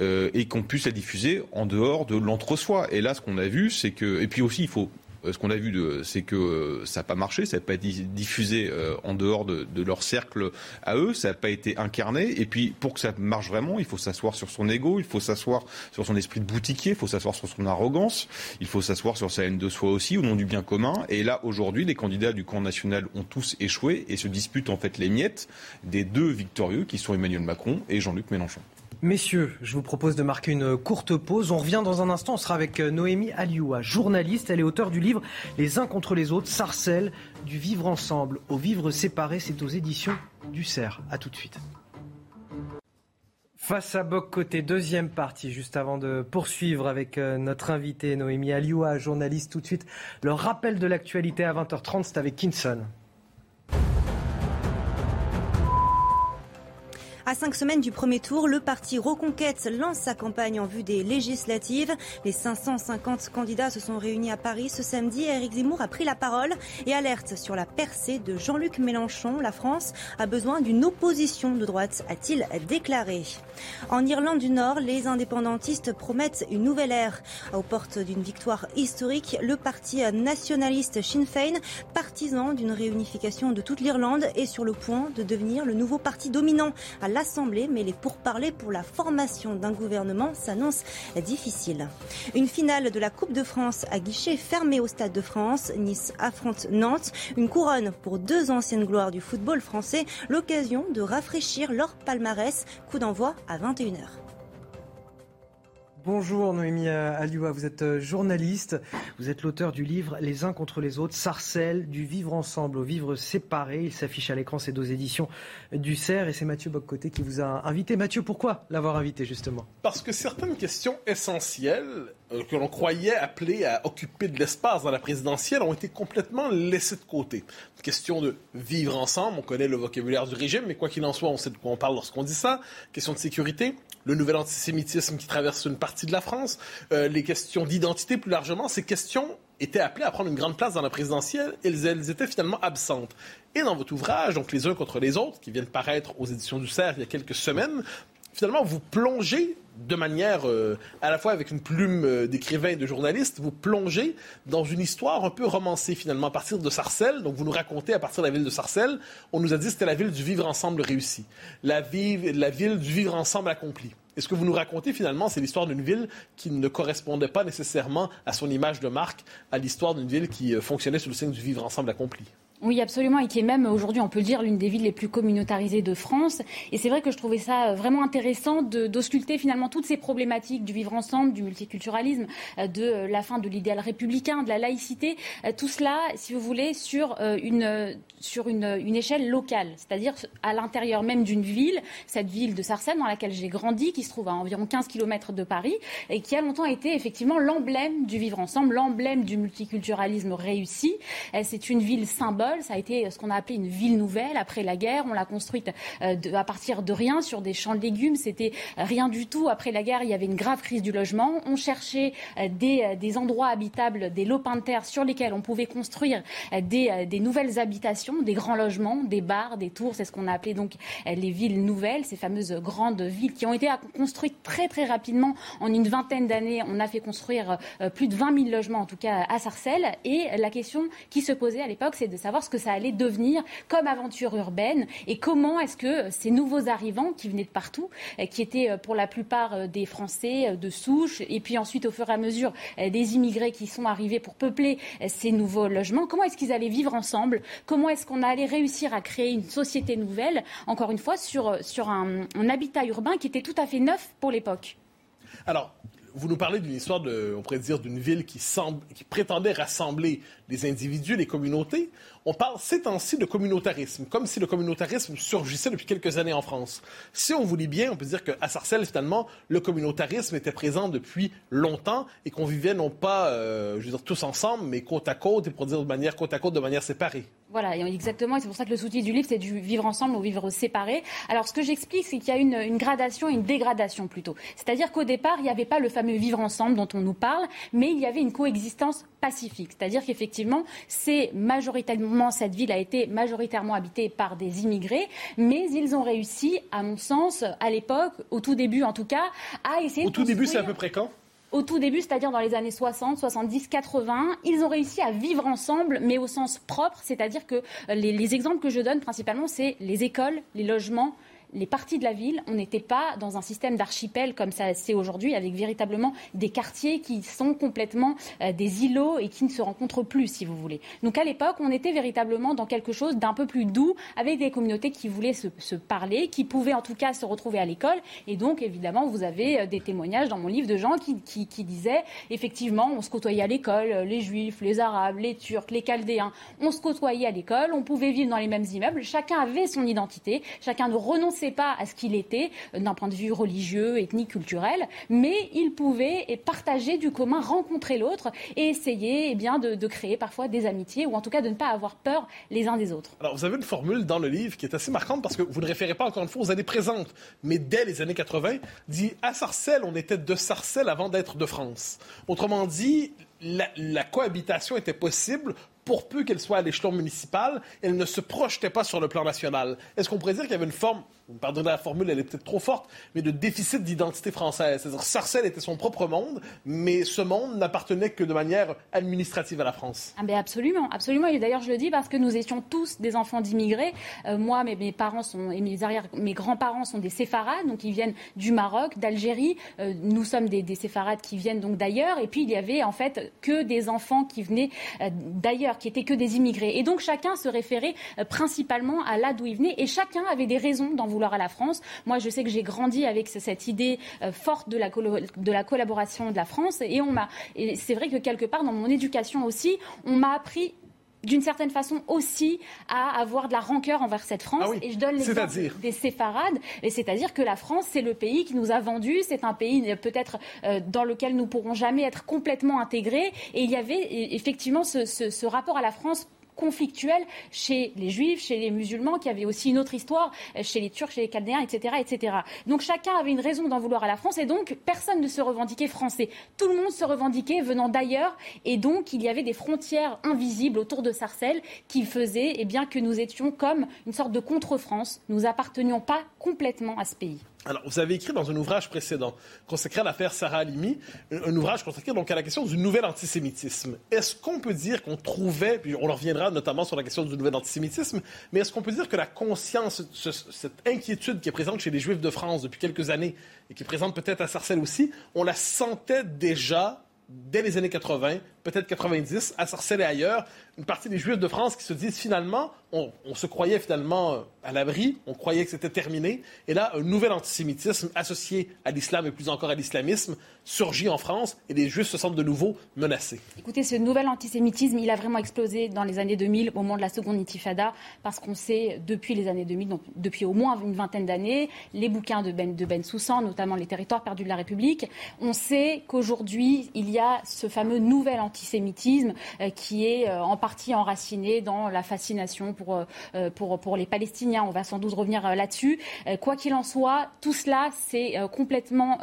euh, et qu'on puisse la diffuser en dehors de l'entre-soi. Et là, ce qu'on a vu, c'est que et puis aussi, il faut ce qu'on a vu, c'est que ça n'a pas marché, ça n'a pas été diffusé en dehors de, de, leur cercle à eux, ça n'a pas été incarné. Et puis, pour que ça marche vraiment, il faut s'asseoir sur son ego, il faut s'asseoir sur son esprit de boutiquier, il faut s'asseoir sur son arrogance, il faut s'asseoir sur sa haine de soi aussi, au nom du bien commun. Et là, aujourd'hui, les candidats du camp national ont tous échoué et se disputent en fait les miettes des deux victorieux qui sont Emmanuel Macron et Jean-Luc Mélenchon. Messieurs, je vous propose de marquer une courte pause. On revient dans un instant. On sera avec euh, Noémie Alioua, journaliste. Elle est auteure du livre Les uns contre les autres, Sarcelles, du vivre ensemble au vivre séparé. C'est aux éditions du CERF. A tout de suite. Face à Boc côté deuxième partie, juste avant de poursuivre avec euh, notre invité Noémie Alioua, journaliste tout de suite. Le rappel de l'actualité à 20h30, c'est avec Kinson. À cinq semaines du premier tour, le parti Reconquête lance sa campagne en vue des législatives. Les 550 candidats se sont réunis à Paris ce samedi. Éric Zemmour a pris la parole et alerte sur la percée de Jean-Luc Mélenchon. La France a besoin d'une opposition de droite, a-t-il déclaré. En Irlande du Nord, les indépendantistes promettent une nouvelle ère. Aux portes d'une victoire historique, le parti nationaliste Sinn Féin, partisan d'une réunification de toute l'Irlande, est sur le point de devenir le nouveau parti dominant à mais les pourparlers pour la formation d'un gouvernement s'annoncent difficiles. Une finale de la Coupe de France à guichet fermé au Stade de France. Nice affronte Nantes. Une couronne pour deux anciennes gloires du football français. L'occasion de rafraîchir leur palmarès. Coup d'envoi à 21h. Bonjour Noémie Alioua, vous êtes euh, journaliste, vous êtes l'auteur du livre Les uns contre les autres, Sarcelles, du vivre ensemble au vivre séparé. Il s'affiche à l'écran ces deux éditions du CERF et c'est Mathieu Boccoté qui vous a invité. Mathieu, pourquoi l'avoir invité justement? Parce que certaines questions essentielles euh, que l'on croyait appelées à occuper de l'espace dans la présidentielle ont été complètement laissées de côté. Question de vivre ensemble, on connaît le vocabulaire du régime, mais quoi qu'il en soit, on sait de quoi on parle lorsqu'on dit ça. Question de sécurité, le nouvel antisémitisme qui traverse une partie de la France, euh, les questions d'identité plus largement, ces questions étaient appelées à prendre une grande place dans la présidentielle et elles, étaient finalement absentes. Et dans votre ouvrage, donc Les uns contre les autres, qui vient de paraître aux éditions du CERF il y a quelques semaines, finalement, vous plongez de manière euh, à la fois avec une plume euh, d'écrivain et de journaliste, vous plongez dans une histoire un peu romancée finalement à partir de Sarcelles. Donc vous nous racontez à partir de la ville de Sarcelles, on nous a dit que c'était la ville du vivre ensemble réussi, la, la ville du vivre ensemble accompli. Et ce que vous nous racontez finalement, c'est l'histoire d'une ville qui ne correspondait pas nécessairement à son image de marque, à l'histoire d'une ville qui euh, fonctionnait sous le signe du vivre ensemble accompli. Oui, absolument, et qui est même aujourd'hui, on peut le dire, l'une des villes les plus communautarisées de France. Et c'est vrai que je trouvais ça euh, vraiment intéressant d'ausculter finalement toutes ces problématiques du vivre ensemble, du multiculturalisme, euh, de euh, la fin de l'idéal républicain, de la laïcité, tout cela, si vous voulez, sur une sur une, échelle locale, c'est-à-dire à, l'intérieur même d'une ville, cette ville de Sarcelles dans laquelle j'ai grandi, qui se trouve à environ 15 km de Paris, et qui a longtemps été effectivement l'emblème du vivre ensemble, l'emblème du multiculturalisme réussi. C'est une ville symbole ça a été ce qu'on a appelé une ville nouvelle après la guerre. On l'a construite euh, à partir de rien sur des champs de légumes. C'était rien du tout. Après la guerre, il y avait une grave crise du logement. On cherchait euh, euh, des, endroits habitables, des lopins de terre sur lesquels on pouvait construire des, des nouvelles habitations, des grands logements, des bars, des tours. C'est ce qu'on a appelé donc les villes nouvelles, ces fameuses grandes villes qui ont été construites très très rapidement. En une vingtaine d'années, on a fait construire plus de 20 000 logements en tout cas à Sarcelles. Et la question qui se posait à l'époque, c'est de savoir ce que ça allait devenir comme aventure urbaine et comment est-ce que ces nouveaux arrivants qui venaient de partout, euh, qui étaient euh, pour la plupart euh, des Français de souche, et puis ensuite au fur et à mesure des immigrés qui sont arrivés pour peupler ces nouveaux logements, comment est-ce qu'ils allaient vivre ensemble? Comment est-ce qu'on allait réussir à créer une société nouvelle, encore une fois, sur, sur un, habitat urbain qui était tout à fait neuf pour l'époque? Alors, vous nous parlez d'une histoire, on pourrait dire, d'une ville qui, semble, qui prétendait rassembler les individus, les communautés. On parle ces temps-ci de communautarisme, comme si le communautarisme surgissait depuis quelques années en France. Si on vous lit bien, on peut dire qu'à Sarcelles, finalement, le communautarisme était présent depuis longtemps et qu'on vivait non pas, euh, tous ensemble, mais côte à côte, et pour dire de manière côte à côte, de manière séparée. Voilà, exactement. Et c'est pour ça que le sous-titre du livre, c'est du vivre ensemble ou vivre séparé. Alors, ce que j'explique, c'est qu'il y a une, une gradation une dégradation plutôt. C'est-à-dire qu'au départ, il n'y avait pas le fameux vivre ensemble dont on nous parle, mais il y avait une coexistence pacifique. C'est-à-dire qu'effectivement, c'est majoritairement, cette ville a été majoritairement habitée par des immigrés, mais ils ont réussi, à mon sens, à l'époque, au tout début en tout cas, à essayer Au tout début, c'est à peu près quand? Au tout début, c'est-à-dire dans les années 60, 70, 80, ils ont réussi à vivre ensemble, mais au sens propre, c'est-à-dire que les, les exemples que je donne principalement, c'est les écoles, les logements, les parties de la ville, on n'était pas dans un système d'archipel comme ça c'est aujourd'hui, avec véritablement des quartiers qui sont complètement euh, des îlots et qui ne se rencontrent plus, si vous voulez. Donc à l'époque, on était véritablement dans quelque chose d'un peu plus doux, avec des communautés qui voulaient se, parler, qui pouvaient en tout cas se retrouver à l'école. Et donc, évidemment, vous avez euh, des témoignages dans mon livre de gens qui, qui disaient, effectivement, on se côtoyait à l'école, euh, les juifs, les arabes, les turcs, les chaldéens, on se côtoyait à l'école, on pouvait vivre dans les mêmes immeubles, chacun avait son identité, chacun ne renonçait pas à ce qu'il était euh, d'un point de vue religieux, ethnique, culturel, mais il pouvait partager du commun, rencontrer l'autre et essayer eh bien, de, créer parfois des amitiés ou en tout cas de ne pas avoir peur les uns des autres. Alors vous avez une formule dans le livre qui est assez marquante parce que vous ne référez pas encore une fois aux années présentes, mais dès les années 80, dit à Sarcelles, on était de Sarcelles avant d'être de France. Autrement dit, la, cohabitation était possible pour peu qu'elle soit à l'échelon municipal, elle ne se projetait pas sur le plan national. Est-ce qu'on pourrait dire qu'il y avait une forme, vous me pardonnez la formule, elle est peut-être trop forte, mais de déficit d'identité française C'est-à-dire Sarcelles était son propre monde, mais ce monde n'appartenait que de manière administrative à la France. Ah absolument, absolument. Et d'ailleurs, je le dis parce que nous étions tous des enfants d'immigrés. Euh, moi, mes, parents sont, et mes, arrière, mes grands-parents sont des séfarades, donc ils viennent du Maroc, d'Algérie. Euh, nous sommes des, des séfarades qui viennent donc d'ailleurs. Et puis, il y avait en fait que des enfants qui venaient euh, d'ailleurs qui étaient que des immigrés. Et donc chacun se référait principalement à là d'où il venait et chacun avait des raisons d'en vouloir à la France. Moi, je sais que j'ai grandi avec cette idée euh, forte de la, de la collaboration de la France et on m'a. Et c'est vrai que quelque part dans mon éducation aussi, on m'a appris d'une certaine façon aussi à avoir de la rancœur envers cette France. Ah et je donne l'exemple des séfarades. Et c'est-à-dire que la France, c'est le pays qui nous a vendus. C'est un pays euh, peut-être euh, dans lequel nous pourrons jamais être complètement intégrés. Et il y avait e, effectivement ce, ce rapport à la France conflictuel chez les juifs, chez les musulmans, qui avaient aussi une autre histoire, euh, chez les turcs, chez les chaldéens, etc., etc. Donc chacun avait une raison d'en vouloir à la France et donc personne ne se revendiquait français. Tout le monde se revendiquait venant d'ailleurs et donc il y avait des frontières invisibles autour de Sarcelles qui faisaient eh bien, que nous étions comme une sorte de contre-France. Nous appartenions pas complètement à ce pays. Alors, vous avez écrit dans un ouvrage précédent, consacré à l'affaire Sarah Halimi, un, ouvrage consacré donc à la question du nouvel antisémitisme. Est-ce qu'on peut dire qu'on trouvait, puis on reviendra notamment sur la question du nouvel antisémitisme, mais est-ce qu'on peut dire que la conscience, cette inquiétude qui est présente chez les Juifs de France depuis quelques années, et qui est présente peut-être à Sarcelles aussi, on la sentait déjà dès les années 80, peut-être 90, à Sarcelles et ailleurs, une partie des Juifs de France qui se disent finalement, on, se croyait finalement euh, à l'abri, on croyait que c'était terminé, et là, un nouvel antisémitisme associé à l'islam et plus encore à l'islamisme surgit en France, et les Juifs se sentent de nouveau menacés. Écoutez, ce nouvel antisémitisme, il a vraiment explosé dans les années 2000, au moment de la seconde intifada, parce qu'on sait depuis les années 2000, donc depuis au moins une vingtaine d'années, les bouquins de Ben, de ben Soussan, notamment Les territoires perdus de la République, on sait qu'aujourd'hui, il y a ce fameux nouvel antisémitisme euh, qui est euh, en partie enraciné dans la fascination pour, euh, pour, pour les Palestiniens. On va sans doute revenir là-dessus. Quoi qu'il en soit, tout cela, c'est complètement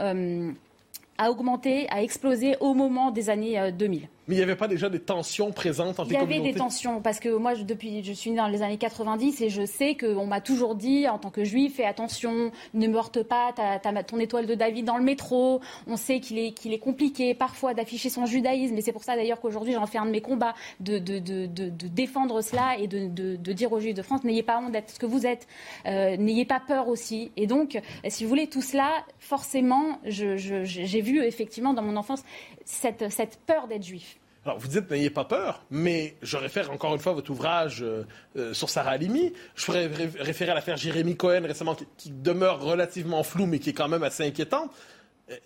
a augmenté, a explosé au moment des années 2000. Mais il n'y avait pas déjà des tensions présentes entre les communautés Il y avait des tensions, parce que moi, je, depuis, je suis née dans les années 90 et je sais qu'on m'a toujours dit, en tant que juif, fais attention, ne meurte pas as, ton étoile de David dans le métro. On sait qu'il est, qu'il est compliqué parfois d'afficher son judaïsme, et c'est pour ça d'ailleurs qu'aujourd'hui, j'en fais un de mes combats, de, de, de, de défendre cela et de, dire aux juifs de France, n'ayez pas honte d'être ce que vous êtes, euh, n'ayez pas peur aussi. Et donc, si vous voulez, tout cela, forcément, j'ai vu effectivement dans mon enfance cette, cette peur d'être juif. Alors, vous dites, n'ayez pas peur, mais je réfère encore une fois votre ouvrage euh, euh, sur Sarah Halimi. Je pourrais référer à l'affaire Jérémy Cohen récemment, qui, qui, demeure relativement floue, mais qui est quand même assez inquiétante.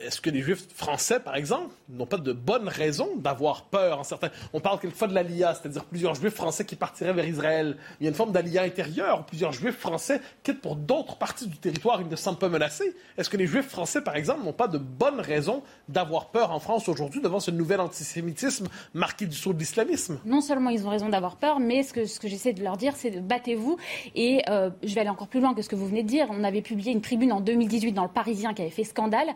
Est-ce que les Juifs français, par exemple, n'ont pas de bonnes raisons d'avoir peur en certains... On parle quelquefois de l'Alia, c'est-à-dire plusieurs Juifs français qui partiraient vers Israël. Il y a une forme d'Alia intérieure. Plusieurs Juifs français quittent pour d'autres parties du territoire. Ils ne se sentent pas menacés. Est-ce que les Juifs français, par exemple, n'ont pas de bonnes raisons d'avoir peur en France aujourd'hui devant ce nouvel antisémitisme marqué du saut de l'islamisme? Non seulement ils ont raison d'avoir peur, mais ce que, j'essaie de leur dire, c'est battez-vous. Et euh, je vais aller encore plus loin que ce que vous venez de dire. On avait publié une tribune en 2018 dans le Parisien qui avait fait scandale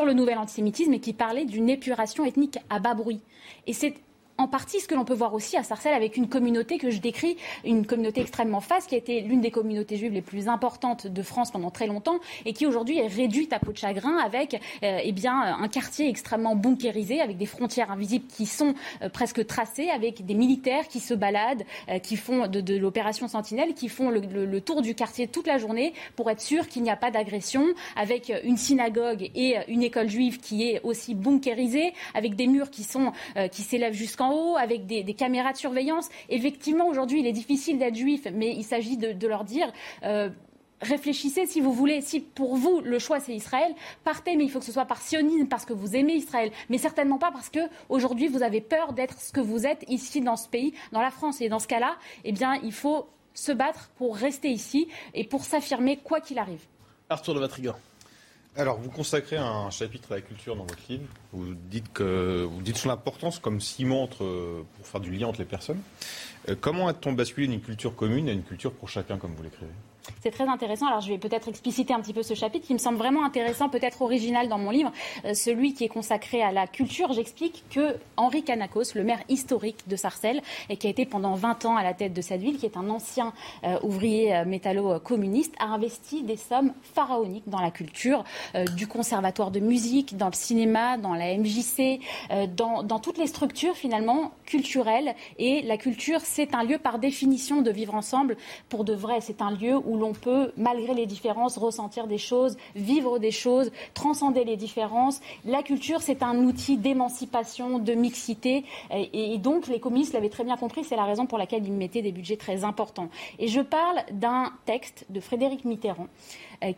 le nouvel antisémitisme et qui parlait d'une épuration ethnique à bas bruit. Et c'est en partie ce que l'on peut voir aussi à Sarcelles avec une communauté que je décris, une communauté extrêmement faste qui a été l'une des communautés juives les plus importantes de France pendant très longtemps et qui aujourd'hui est réduite à peau de chagrin avec euh, eh bien, un quartier extrêmement bunkérisé avec des frontières invisibles qui sont euh, presque tracées, avec des militaires qui se baladent, euh, qui font de, l'opération Sentinelle, qui font le, tour du quartier toute la journée pour être sûr qu'il n'y a pas d'agression, avec une synagogue et une école juive qui est aussi bunkérisée, avec des murs qui, sont, qui s'élèvent jusqu'en haut, avec des, caméras de surveillance. Effectivement, aujourd'hui, il est difficile d'être juif, mais il s'agit de, leur dire. Euh, réfléchissez si vous voulez, si pour vous le choix c'est Israël, partez, mais il faut que ce soit par sionisme parce que vous aimez Israël, mais certainement pas parce que aujourd'hui vous avez peur d'être ce que vous êtes ici dans ce pays, dans la France. Et dans ce cas-là, eh bien, il faut se battre pour rester ici et pour s'affirmer quoi qu'il arrive. Arthur de Vatrigan. Alors, vous consacrez un chapitre à la culture dans votre livre. Vous dites que vous dites son importance comme ciment entre, pour faire du lien entre les personnes. Euh, comment a-t-on basculé d'une culture commune à une culture pour chacun, comme vous l'écrivez? C'est très intéressant. Alors, je vais peut-être expliciter un petit peu ce chapitre qui me semble vraiment intéressant, peut-être original dans mon livre, euh, celui qui est consacré à la culture. J'explique que Henri Canacos, le maire historique de Sarcelles, et qui a été pendant 20 ans à la tête de cette ville, qui est un ancien euh, ouvrier euh, métallo-communiste, a investi des sommes pharaoniques dans la culture, du conservatoire de musique, dans le cinéma, dans la MJC, dans, dans toutes les structures finalement culturelles. Et la culture, c'est un lieu par définition de vivre ensemble. Pour de vrai, c'est un lieu où où l'on peut, malgré les différences, ressentir des choses, vivre des choses, transcender les différences. La culture, c'est un outil d'émancipation, de mixité. Et, donc, les communistes l'avaient très bien compris. C'est la raison pour laquelle ils mettaient des budgets très importants. Et je parle d'un texte de Frédéric Mitterrand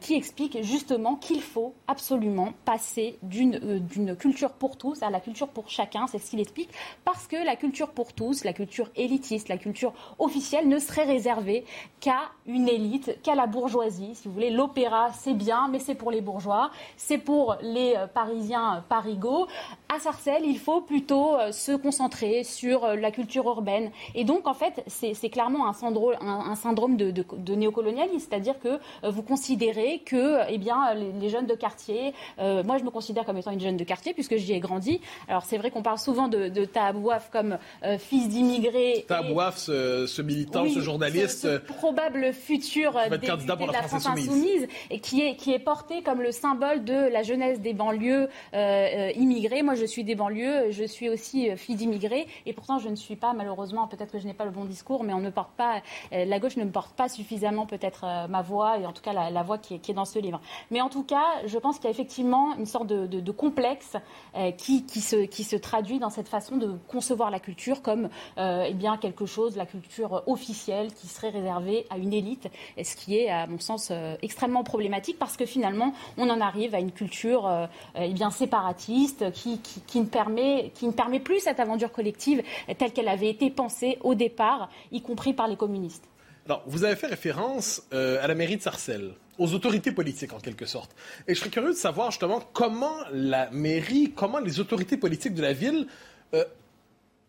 qui explique justement qu'il faut absolument passer euh, d'une culture pour tous à la culture pour chacun. C'est ce qu'il explique. Parce que la culture pour tous, la culture élitiste, la culture officielle ne serait réservée qu'à une élite, qu'à la bourgeoisie. Si vous voulez, l'opéra, c'est bien, mais c'est pour les bourgeois, c'est pour les euh, Parisiens parigots. À Sarcelles, il faut plutôt se concentrer sur la culture urbaine. Et donc, en fait, c'est clairement un syndrome, de, de néocolonialisme, c'est-à-dire que vous considérez que eh bien, les, jeunes de quartier, euh, moi je me considère comme étant une jeune de quartier puisque j'y ai grandi. Alors c'est vrai qu'on parle souvent de, de Tahabouaf comme euh, fils d'immigrés. Tahabouaf, ce, ce, militant, ce journaliste. Ce, probable futur député de la France insoumise. et qui est, qui est porté comme le symbole de la jeunesse des banlieues euh, immigrées. Moi je suis des banlieues, je suis aussi fille d'immigrés et pourtant je ne suis pas malheureusement, peut-être que je n'ai pas le bon discours, mais on ne porte pas, la gauche ne me porte pas suffisamment peut-être ma voix et en tout cas la, la voix qui est, dans ce livre. Mais en tout cas, je pense qu'il y a effectivement une sorte de, complexe euh, qui, qui, se, qui traduit dans cette façon de concevoir la culture comme euh, eh bien, quelque chose, la culture officielle, qui serait réservée à une élite, ce qui est, à mon sens, euh, extrêmement problématique parce que finalement, on en arrive à une culture eh bien, séparatiste qui, qui, qui, qui ne permet plus cette aventure collective telle qu'elle avait été pensée au départ, y compris par les communistes. Alors, vous avez fait référence à la mairie de Sarcelles aux autorités politiques en quelque sorte. Et je serais curieux de savoir justement comment la mairie, comment les autorités politiques de la ville, euh,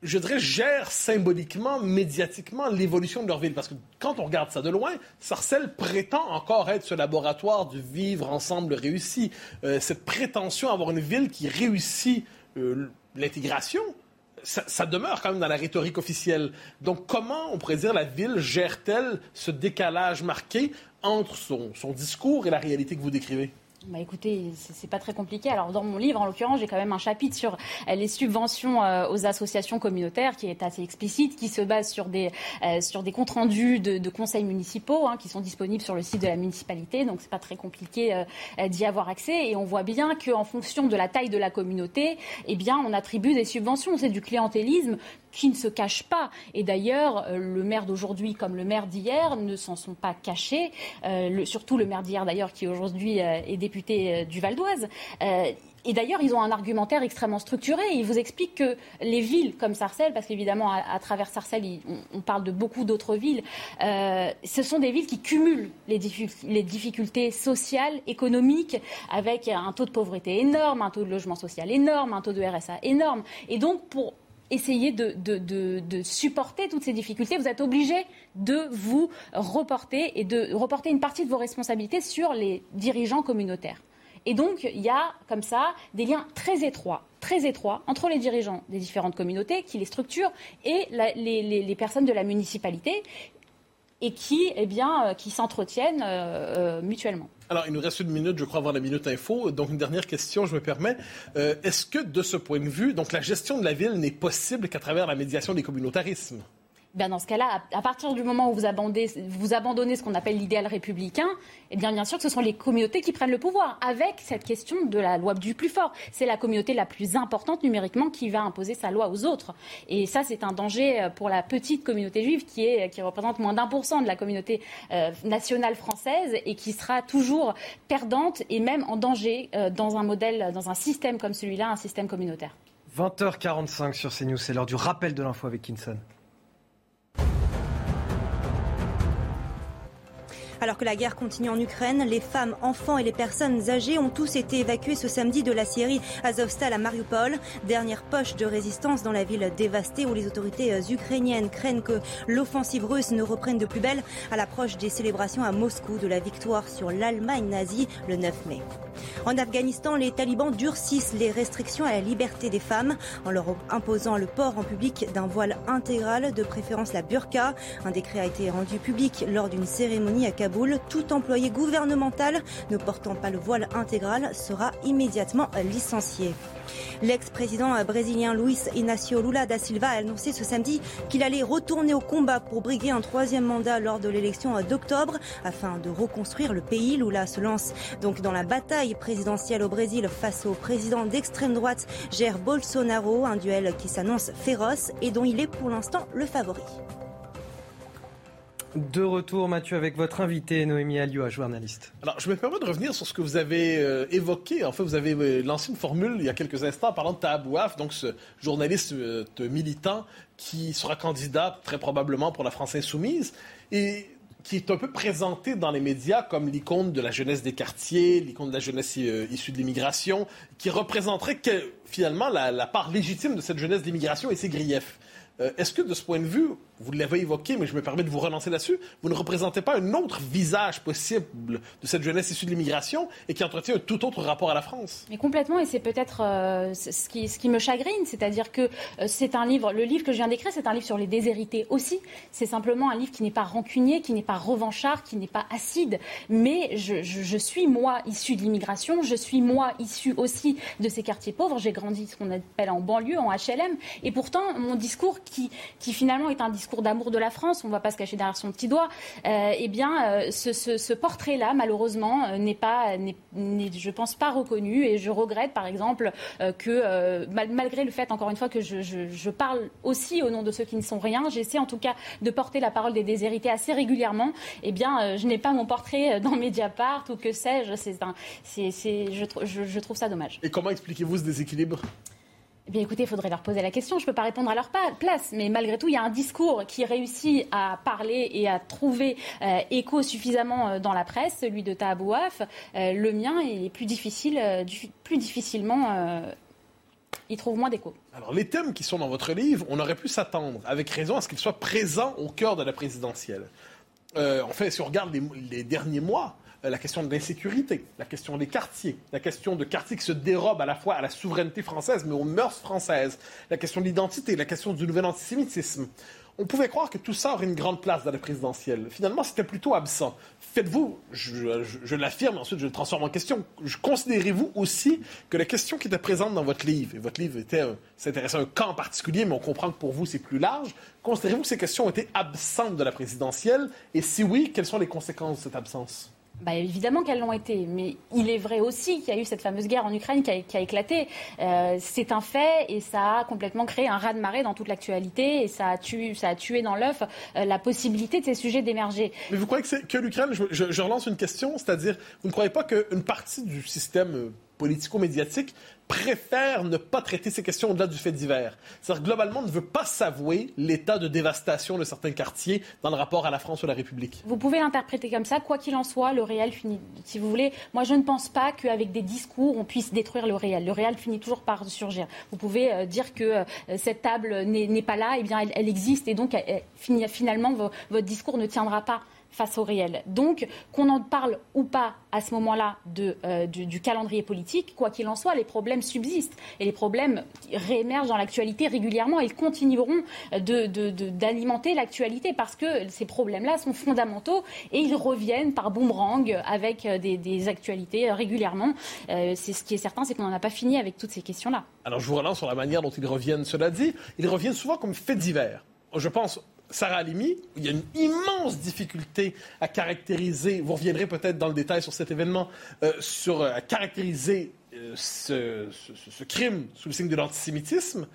je dirais, gèrent symboliquement, médiatiquement l'évolution de leur ville. Parce que quand on regarde ça de loin, Sarcelles prétend encore être ce laboratoire du vivre ensemble réussi. Euh, cette prétention d'avoir une ville qui réussit euh, l'intégration, ça, demeure quand même dans la rhétorique officielle. Donc, comment, on pourrait dire, la ville gère-t-elle ce décalage marqué entre son, son discours et la réalité que vous décrivez? Bah écoutez, c'est pas très compliqué. Alors dans mon livre, en l'occurrence, j'ai quand même un chapitre sur euh, les subventions euh, aux associations communautaires qui est assez explicite, qui se base sur des euh, sur des comptes rendus de, conseils municipaux hein, qui sont disponibles sur le site de la municipalité. Donc c'est pas très compliqué d'y avoir accès. Et on voit bien qu'en fonction de la taille de la communauté, eh bien on attribue des subventions. C'est du clientélisme qui ne se cache pas. Et d'ailleurs, le maire d'aujourd'hui comme le maire d'hier ne s'en sont pas cachés, surtout le maire d'hier d'ailleurs qui aujourd'hui est député du Val d'Oise. Et d'ailleurs, ils ont un argumentaire extrêmement structuré. Ils vous expliquent que les villes comme Sarcelles, parce qu'évidemment, à, travers Sarcelles, on, parle de beaucoup d'autres villes, ce sont des villes qui cumulent les, les, difficultés sociales, économiques, avec un taux de pauvreté énorme, un taux de logement social énorme, un taux de RSA énorme. Et donc, pour essayer de, supporter toutes ces difficultés, vous êtes obligé de vous reporter et de reporter une partie de vos responsabilités sur les dirigeants communautaires. Et donc, il y a comme ça des liens très étroits très étroit entre les dirigeants des différentes communautés qui les structurent et les, personnes de la municipalité et qui, eh bien, qui s'entretiennent mutuellement. Alors, il nous reste une minute, je crois, avant la minute info. Donc, une dernière question, je me permets. Euh, est-ce que, de ce point de vue, donc la gestion de la ville n'est possible qu'à travers la médiation des communautarismes? Ben, dans ce cas-là, à partir du moment où vous abandonnez, ce qu'on appelle l'idéal républicain, eh bien, bien sûr que ce sont les communautés qui prennent le pouvoir, avec cette question de la loi du plus fort. C'est la communauté la plus importante numériquement qui va imposer sa loi aux autres. Et ça, c'est un danger euh, pour la petite communauté juive qui, est, qui représente moins d'un pour cent de la communauté euh, nationale française et qui sera toujours perdante et même en danger euh, dans un modèle, dans un système comme celui-là, un système communautaire. 20h45 sur CNews, c'est l'heure du rappel de l'info avec Kinson. Alors que la guerre continue en Ukraine, les femmes, enfants et les personnes âgées ont tous été évacués ce samedi de la Syrie Azovstal à Mariupol, dernière poche de résistance dans la ville dévastée où les autorités euh, ukrainiennes craignent que l'offensive russe ne reprenne de plus belle à l'approche des célébrations à Moscou de la victoire sur l'Allemagne nazie le 9 mai. En Afghanistan, les talibans durcissent les restrictions à la liberté des femmes en leur imposant le port en public d'un voile intégral, de préférence la burqa. Un décret a été rendu public lors d'une cérémonie à Kaboul. Tout employé gouvernemental ne portant pas le voile intégral sera immédiatement licencié. L'ex-président brésilien Luis Inácio Lula da Silva a annoncé ce samedi qu'il allait retourner au combat pour briguer un troisième mandat lors de l'élection d'octobre afin de reconstruire le pays. Lula se lance donc dans la bataille présidentielle au Brésil face au président d'extrême droite Jair Bolsonaro, un duel qui s'annonce féroce et dont il est pour l'instant le favori. De retour, Mathieu, avec votre invité, Noémie Alioua, journaliste. Alors, je me permets de revenir sur ce que vous avez euh, évoqué. En fait, vous avez euh, lancé une formule il y a quelques instants en parlant de Tahabouaf, donc ce journaliste euh, militant qui sera candidat très probablement pour la France insoumise et qui est un peu présenté dans les médias comme l'icône de la jeunesse des quartiers, l'icône de la jeunesse issue de l'immigration, qui représenterait finalement la, la part légitime de cette jeunesse d'immigration et ses griefs. Est-ce que de ce point de vue, vous l'avez évoqué, mais je me permets de vous relancer là-dessus, vous ne représentez pas un autre visage possible de cette jeunesse issue de l'immigration et qui entretient un tout autre rapport à la France. Mais complètement, et c'est peut-être euh, ce, qui, ce qui me chagrine, c'est-à-dire que euh, c'est un livre, le livre que je viens d'écrire, c'est un livre sur les déshérités aussi. C'est simplement un livre qui n'est pas rancunier, qui n'est pas revanchard, qui n'est pas acide, mais je, je suis moi issu de l'immigration, je suis moi issu aussi de ces quartiers pauvres, j'ai grandi ce qu'on appelle en banlieue, en HLM, et pourtant mon discours qui, qui finalement est un discours d'amour de la France, on ne va pas se cacher derrière son petit doigt, euh, eh bien, euh, ce, ce, portrait-là, malheureusement, euh, n'est pas, je pense, pas reconnu. Et je regrette, par exemple, que malgré le fait, encore une fois, que je, parle aussi au nom de ceux qui ne sont rien, j'essaie en tout cas de porter la parole des déshérités assez régulièrement. Eh bien, je n'ai pas mon portrait dans Mediapart ou que sais-je. C'est, je trouve ça dommage. Et comment expliquez-vous ce déséquilibre? Eh bien, écoutez, il faudrait leur poser la question. Je ne peux pas répondre à leur place, mais malgré tout, il y a un discours qui réussit à parler et à trouver euh, écho suffisamment euh, dans la presse, celui de Tahabouaf. Euh, le mien est plus difficile, plus difficilement. il trouve moins d'écho. Alors, les thèmes qui sont dans votre livre, on aurait pu s'attendre, avec raison, à ce qu'ils soient présents au cœur de la présidentielle. en fait, si on regarde les derniers mois, euh, la question de l'insécurité, la question des quartiers, la question de quartiers qui se dérobent à la fois à la souveraineté française, mais aux mœurs françaises, la question de l'identité, la question du nouvel antisémitisme. On pouvait croire que tout ça aurait une grande place dans la présidentielle. Finalement, c'était plutôt absent. Faites-vous, je, l'affirme, ensuite je le transforme en question, considérez-vous aussi que la question qui était présente dans votre livre, et votre livre était, s'intéressait à un camp particulier, mais on comprend que pour vous c'est plus large, considérez-vous que ces questions étaient absentes de la présidentielle, et si oui, quelles sont les conséquences de cette absence? Bah, évidemment qu'elles l'ont été, mais il est vrai aussi qu'il y a eu cette fameuse guerre en Ukraine qui a, éclaté. Euh, c'est un fait et ça a complètement créé un raz-de-marée dans toute l'actualité et ça a, tué, ça a tué dans l'œuf euh, la possibilité de ces sujets d'émerger. Mais vous croyez que, que l'Ukraine, je, je, relance une question, c'est-à-dire, vous ne croyez pas qu'une partie du système euh, politico-médiatique préfère ne pas traiter ces questions au-delà du fait divers. C'est-à-dire globalement, ne veut pas s'avouer l'état de dévastation de certains quartiers dans le rapport à la France ou à la République. Vous pouvez l'interpréter comme ça. Quoi qu'il en soit, le réel finit, si vous voulez. Moi, je ne pense pas qu'avec des discours, on puisse détruire le réel. Le réel finit toujours par surgir. Vous pouvez euh, dire que euh, cette table n'est pas là, eh bien elle, existe, et donc finalement, votre discours ne tiendra pas face au réel. Donc, qu'on en parle ou pas à ce moment-là euh, du, calendrier politique, quoi qu'il en soit, les problèmes subsistent et les problèmes réémergent dans l'actualité régulièrement et continueront d'alimenter l'actualité parce que ces problèmes-là sont fondamentaux et ils reviennent par boomerang avec euh, des, actualités régulièrement. Euh, c'est ce qui est certain, c'est qu'on n'en a pas fini avec toutes ces questions-là. Alors, je vous relance sur la manière dont ils reviennent. Cela dit, ils reviennent souvent comme faits divers. Je pense Sarah Halimi, il y a une immense difficulté à caractériser, vous reviendrez peut-être dans le détail sur cet événement, euh, sur, euh, à caractériser euh, ce, crime sous le signe de l'antisémitisme.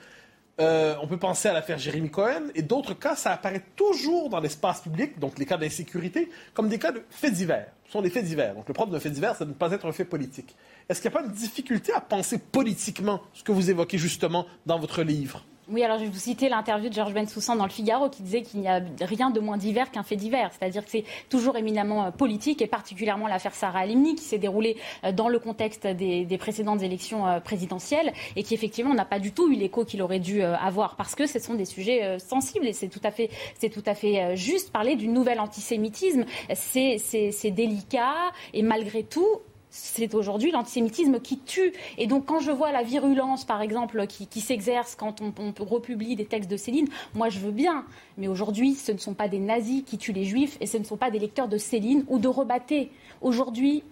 on peut penser à l'affaire Jérémy Cohen et d'autres cas, ça apparaît toujours dans l'espace public, donc les cas d'insécurité, comme des cas de faits divers. Ce sont des faits divers. Donc le propre d'un fait divers, c'est de ne pas être un fait politique. Est-ce qu'il n'y a pas une difficulté à penser politiquement ce que vous évoquez justement dans votre livre? Oui, alors je vais vous citer l'interview de Georges Bensoussan dans le Figaro qui disait qu'il n'y a rien de moins divers qu'un fait divers. C'est-à-dire que c'est toujours éminemment euh, politique et particulièrement l'affaire Sarah Alimni qui s'est déroulée euh, dans le contexte des, précédentes élections euh, présidentielles et qui effectivement n'a pas du tout eu l'écho qu'il aurait dû avoir parce que ce sont des sujets sensibles et c'est tout à fait, c'est tout à fait juste. Parler du nouvel antisémitisme, c'est délicat et malgré tout, c'est aujourd'hui l'antisémitisme qui tue. Et donc, quand je vois la virulence, par exemple, qui, s'exerce quand on, on, republie des textes de Céline, moi, je veux bien. Mais aujourd'hui, ce ne sont pas des nazis qui tuent les juifs et ce ne sont pas des lecteurs de Céline ou de Rebatté. Aujourd'hui,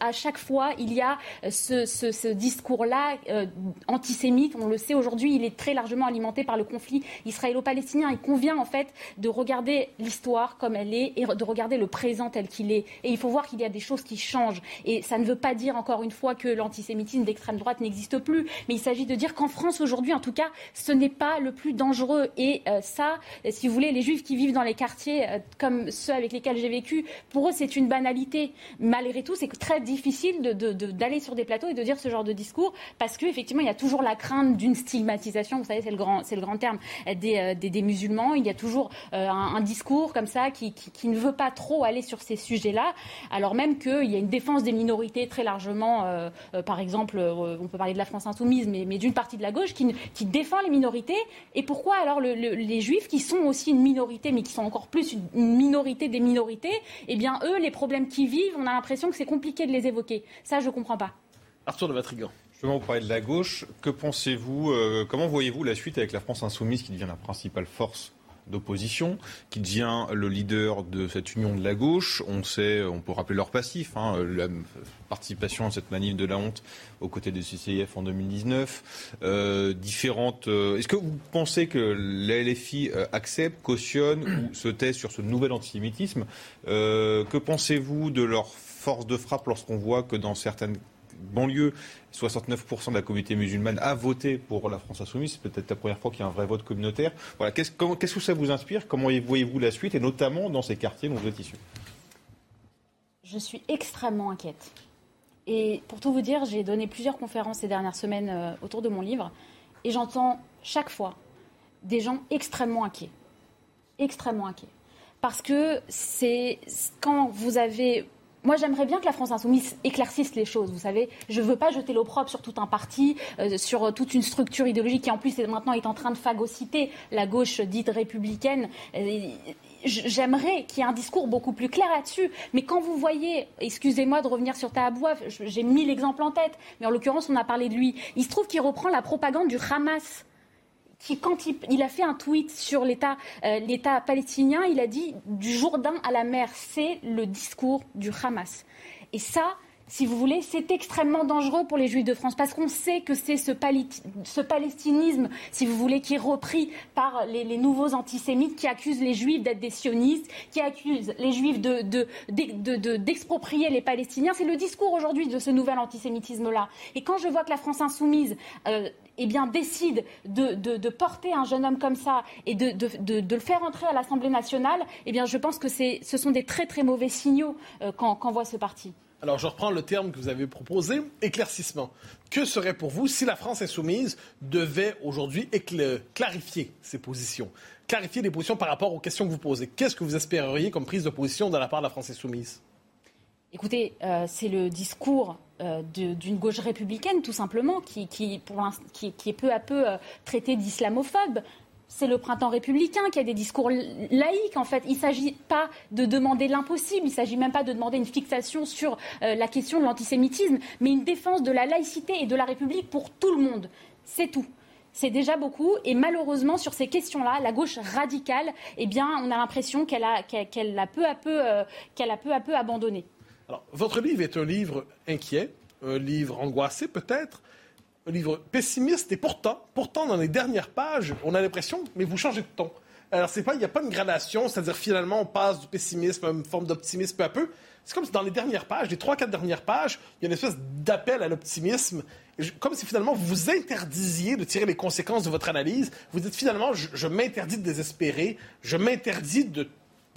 à chaque fois, il y a euh, ce, discours-là euh, antisémite. On le sait aujourd'hui, il est très largement alimenté par le conflit israélo-palestinien. Il convient en fait de regarder l'histoire comme elle est et de regarder le présent tel qu'il est. Et il faut voir qu'il y a des choses qui changent. Et ça ne veut pas dire encore une fois que l'antisémitisme d'extrême droite n'existe plus, mais il s'agit de dire qu'en France aujourd'hui, en tout cas, ce n'est pas le plus dangereux. Et euh, ça, si vous voulez, les juifs qui vivent dans les quartiers comme ceux avec lesquels j'ai vécu, pour eux, c'est une banalité. Malgré tout, c'est très difficile d'aller sur des plateaux et de dire ce genre de discours parce qu'effectivement, il y a toujours la crainte d'une stigmatisation. Vous savez, c'est le grand, le grand terme des, euh, des, musulmans. Il y a toujours euh, un, discours comme ça qui, qui, ne veut pas trop aller sur ces sujets-là, alors même qu'il y a une défense des minorités très largement. Euh, par exemple, on peut parler de la France insoumise, mais, mais d'une partie de la gauche qui, qui, défend les minorités. Et pourquoi alors les juifs, qui sont aussi une minorité, mais qui sont encore plus une minorité des minorités, eh bien eux, les problèmes qu'ils vivent, on a l'impression que c'est compliqué de les évoquer. Ça, je ne comprends pas. Arthur de Vatrigan. Justement, vous parlez de la gauche. Que pensez-vous, euh, comment voyez-vous la suite avec la France insoumise qui devient la principale force d'opposition, qui devient le leader de cette union de la gauche? On sait, on peut rappeler leur passif, hein, la participation à cette manif de la honte aux côtés des CCIF en 2019. Euh, différentes. Euh, est-ce que vous pensez que la LFI accepte, cautionne ou se tait sur ce nouvel antisémitisme? Que pensez-vous de leur force de frappe lorsqu'on voit que dans certaines banlieues, 69% de la communauté musulmane a voté pour la France insoumise. C'est peut-être la première fois qu'il y a un vrai vote communautaire. Voilà. Qu'est-ce, que ça vous inspire? Comment voyez-vous la suite? Et notamment dans ces quartiers dont vous êtes issus? Je suis extrêmement inquiète. Et pour tout vous dire, j'ai donné plusieurs conférences ces dernières semaines euh, autour de mon livre. Et j'entends chaque fois des gens extrêmement inquiets. Extrêmement inquiets. Parce que c'est quand vous avez moi, j'aimerais bien que la France insoumise éclaircisse les choses. Vous savez, je ne veux pas jeter l'opprobre sur tout un parti, euh, sur toute une structure idéologique qui, en plus, maintenant est en train de phagocyter la gauche dite républicaine. Euh, j'aimerais qu'il y ait un discours beaucoup plus clair là-dessus. Mais quand vous voyez, excusez-moi de revenir sur Tahabouaf, j'ai mille exemples en tête, mais en l'occurrence, on a parlé de lui. Il se trouve qu'il reprend la propagande du Hamas quand il, a fait un tweet sur euh, l'État palestinien, il a dit du Jourdain à la mer, c'est le discours du Hamas. Et ça, si vous voulez, c'est extrêmement dangereux pour les Juifs de France parce qu'on sait que c'est ce, palestinisme, si vous voulez, qui est repris par les, nouveaux antisémites qui accusent les Juifs d'être des sionistes, qui accusent les Juifs d'exproprier de, les Palestiniens. C'est le discours aujourd'hui de ce nouvel antisémitisme-là. Et quand je vois que la France insoumise euh, eh bien, décide de, porter un jeune homme comme ça et de, le faire entrer à l'Assemblée nationale, eh bien, je pense que ce sont des très très mauvais signaux euh, qu'envoie ce parti. Alors, je reprends le terme que vous avez proposé, éclaircissement. Que serait pour vous si la France insoumise devait aujourd'hui clarifier ses positions, clarifier les positions par rapport aux questions que vous posez? Qu'est-ce que vous espéreriez comme prise de position de la part de la France insoumise? Écoutez, euh, c'est le discours euh, d'une gauche républicaine, tout simplement, qui, est peu à peu euh, traité d'islamophobe. C'est le printemps républicain qui a des discours laïques. En fait, il ne s'agit pas de demander l'impossible, il ne s'agit même pas de demander une fixation sur euh, la question de l'antisémitisme, mais une défense de la laïcité et de la République pour tout le monde. C'est tout. C'est déjà beaucoup. Et malheureusement, sur ces questions-là, la gauche radicale, eh on a l'impression qu'elle a, peu à peu, euh, abandonné. Votre livre est un livre inquiet, un livre angoissé peut-être, un livre pessimiste, et pourtant, pourtant, dans les dernières pages, on a l'impression, mais vous changez de ton. Alors, c'est pas, il n'y a pas une gradation, c'est-à-dire finalement, on passe du pessimisme à une forme d'optimisme peu à peu. C'est comme si dans les dernières pages, les trois, quatre dernières pages, il y a une espèce d'appel à l'optimisme. Comme si finalement vous vous interdisiez de tirer les conséquences de votre analyse. Vous dites finalement, je, je m'interdis de désespérer, je m'interdis de,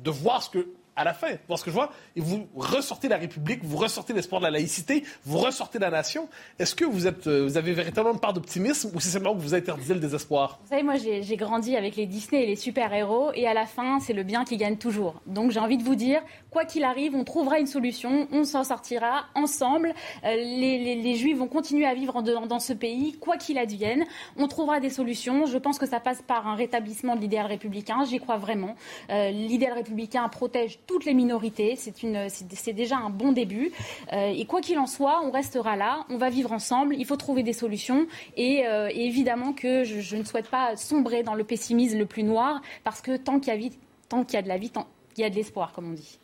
de voir ce que à la fin. Vous ce que je vois? Et vous ressortez la République, vous ressortez l'espoir de la laïcité, vous ressortez la nation. Est-ce que vous, êtes, euh, vous avez véritablement une part d'optimisme ou c'est simplement que vous interdisez le désespoir? Vous savez, moi, j'ai grandi avec les Disney et les super-héros et à la fin, c'est le bien qui gagne toujours. Donc, j'ai envie de vous dire, quoi qu'il arrive, on trouvera une solution, on s'en sortira ensemble. Euh, les, Juifs vont continuer à vivre dans, ce pays, quoi qu'il advienne. On trouvera des solutions. Je pense que ça passe par un rétablissement de l'idéal républicain. J'y crois vraiment. Euh, l'idéal républicain protège toutes les minorités. C'est déjà un bon début. Euh, et quoi qu'il en soit, on restera là. On va vivre ensemble. Il faut trouver des solutions. Et, évidemment que je, ne souhaite pas sombrer dans le pessimisme le plus noir, parce que tant qu'il y a, tant qu'il y a de la vie, tant qu'il y a de l'espoir, comme on dit.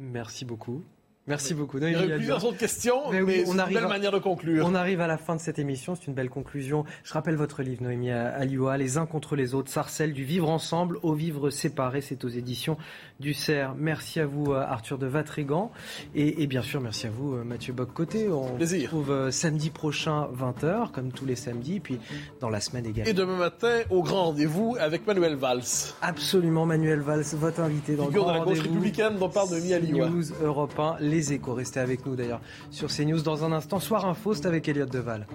Merci beaucoup. Merci beaucoup. il y a plusieurs autres questions, mais, on arrive une belle manière de conclure. On arrive à la fin de cette émission, c'est une belle conclusion. Je rappelle votre livre, Noémie Alioua, Les uns contre les autres, Sarcelles, du vivre ensemble au vivre séparé, c'est aux éditions du CERF. Merci à vous, euh, Arthur de Vatrigan, et, bien sûr, merci à vous, euh, Mathieu Bock-Côté. On se retrouve euh, samedi prochain, 20h, comme tous les samedis, puis dans la semaine également. Et demain matin, au grand rendez-vous avec Manuel Valls. Absolument, Manuel Valls, votre invité dans le grand de la gauche républicaine dont parle Noémie Alioua. News Europe 1, les échos. Restez avec nous d'ailleurs sur CNews dans un instant. Soir Info, c'est avec Elliot Deval.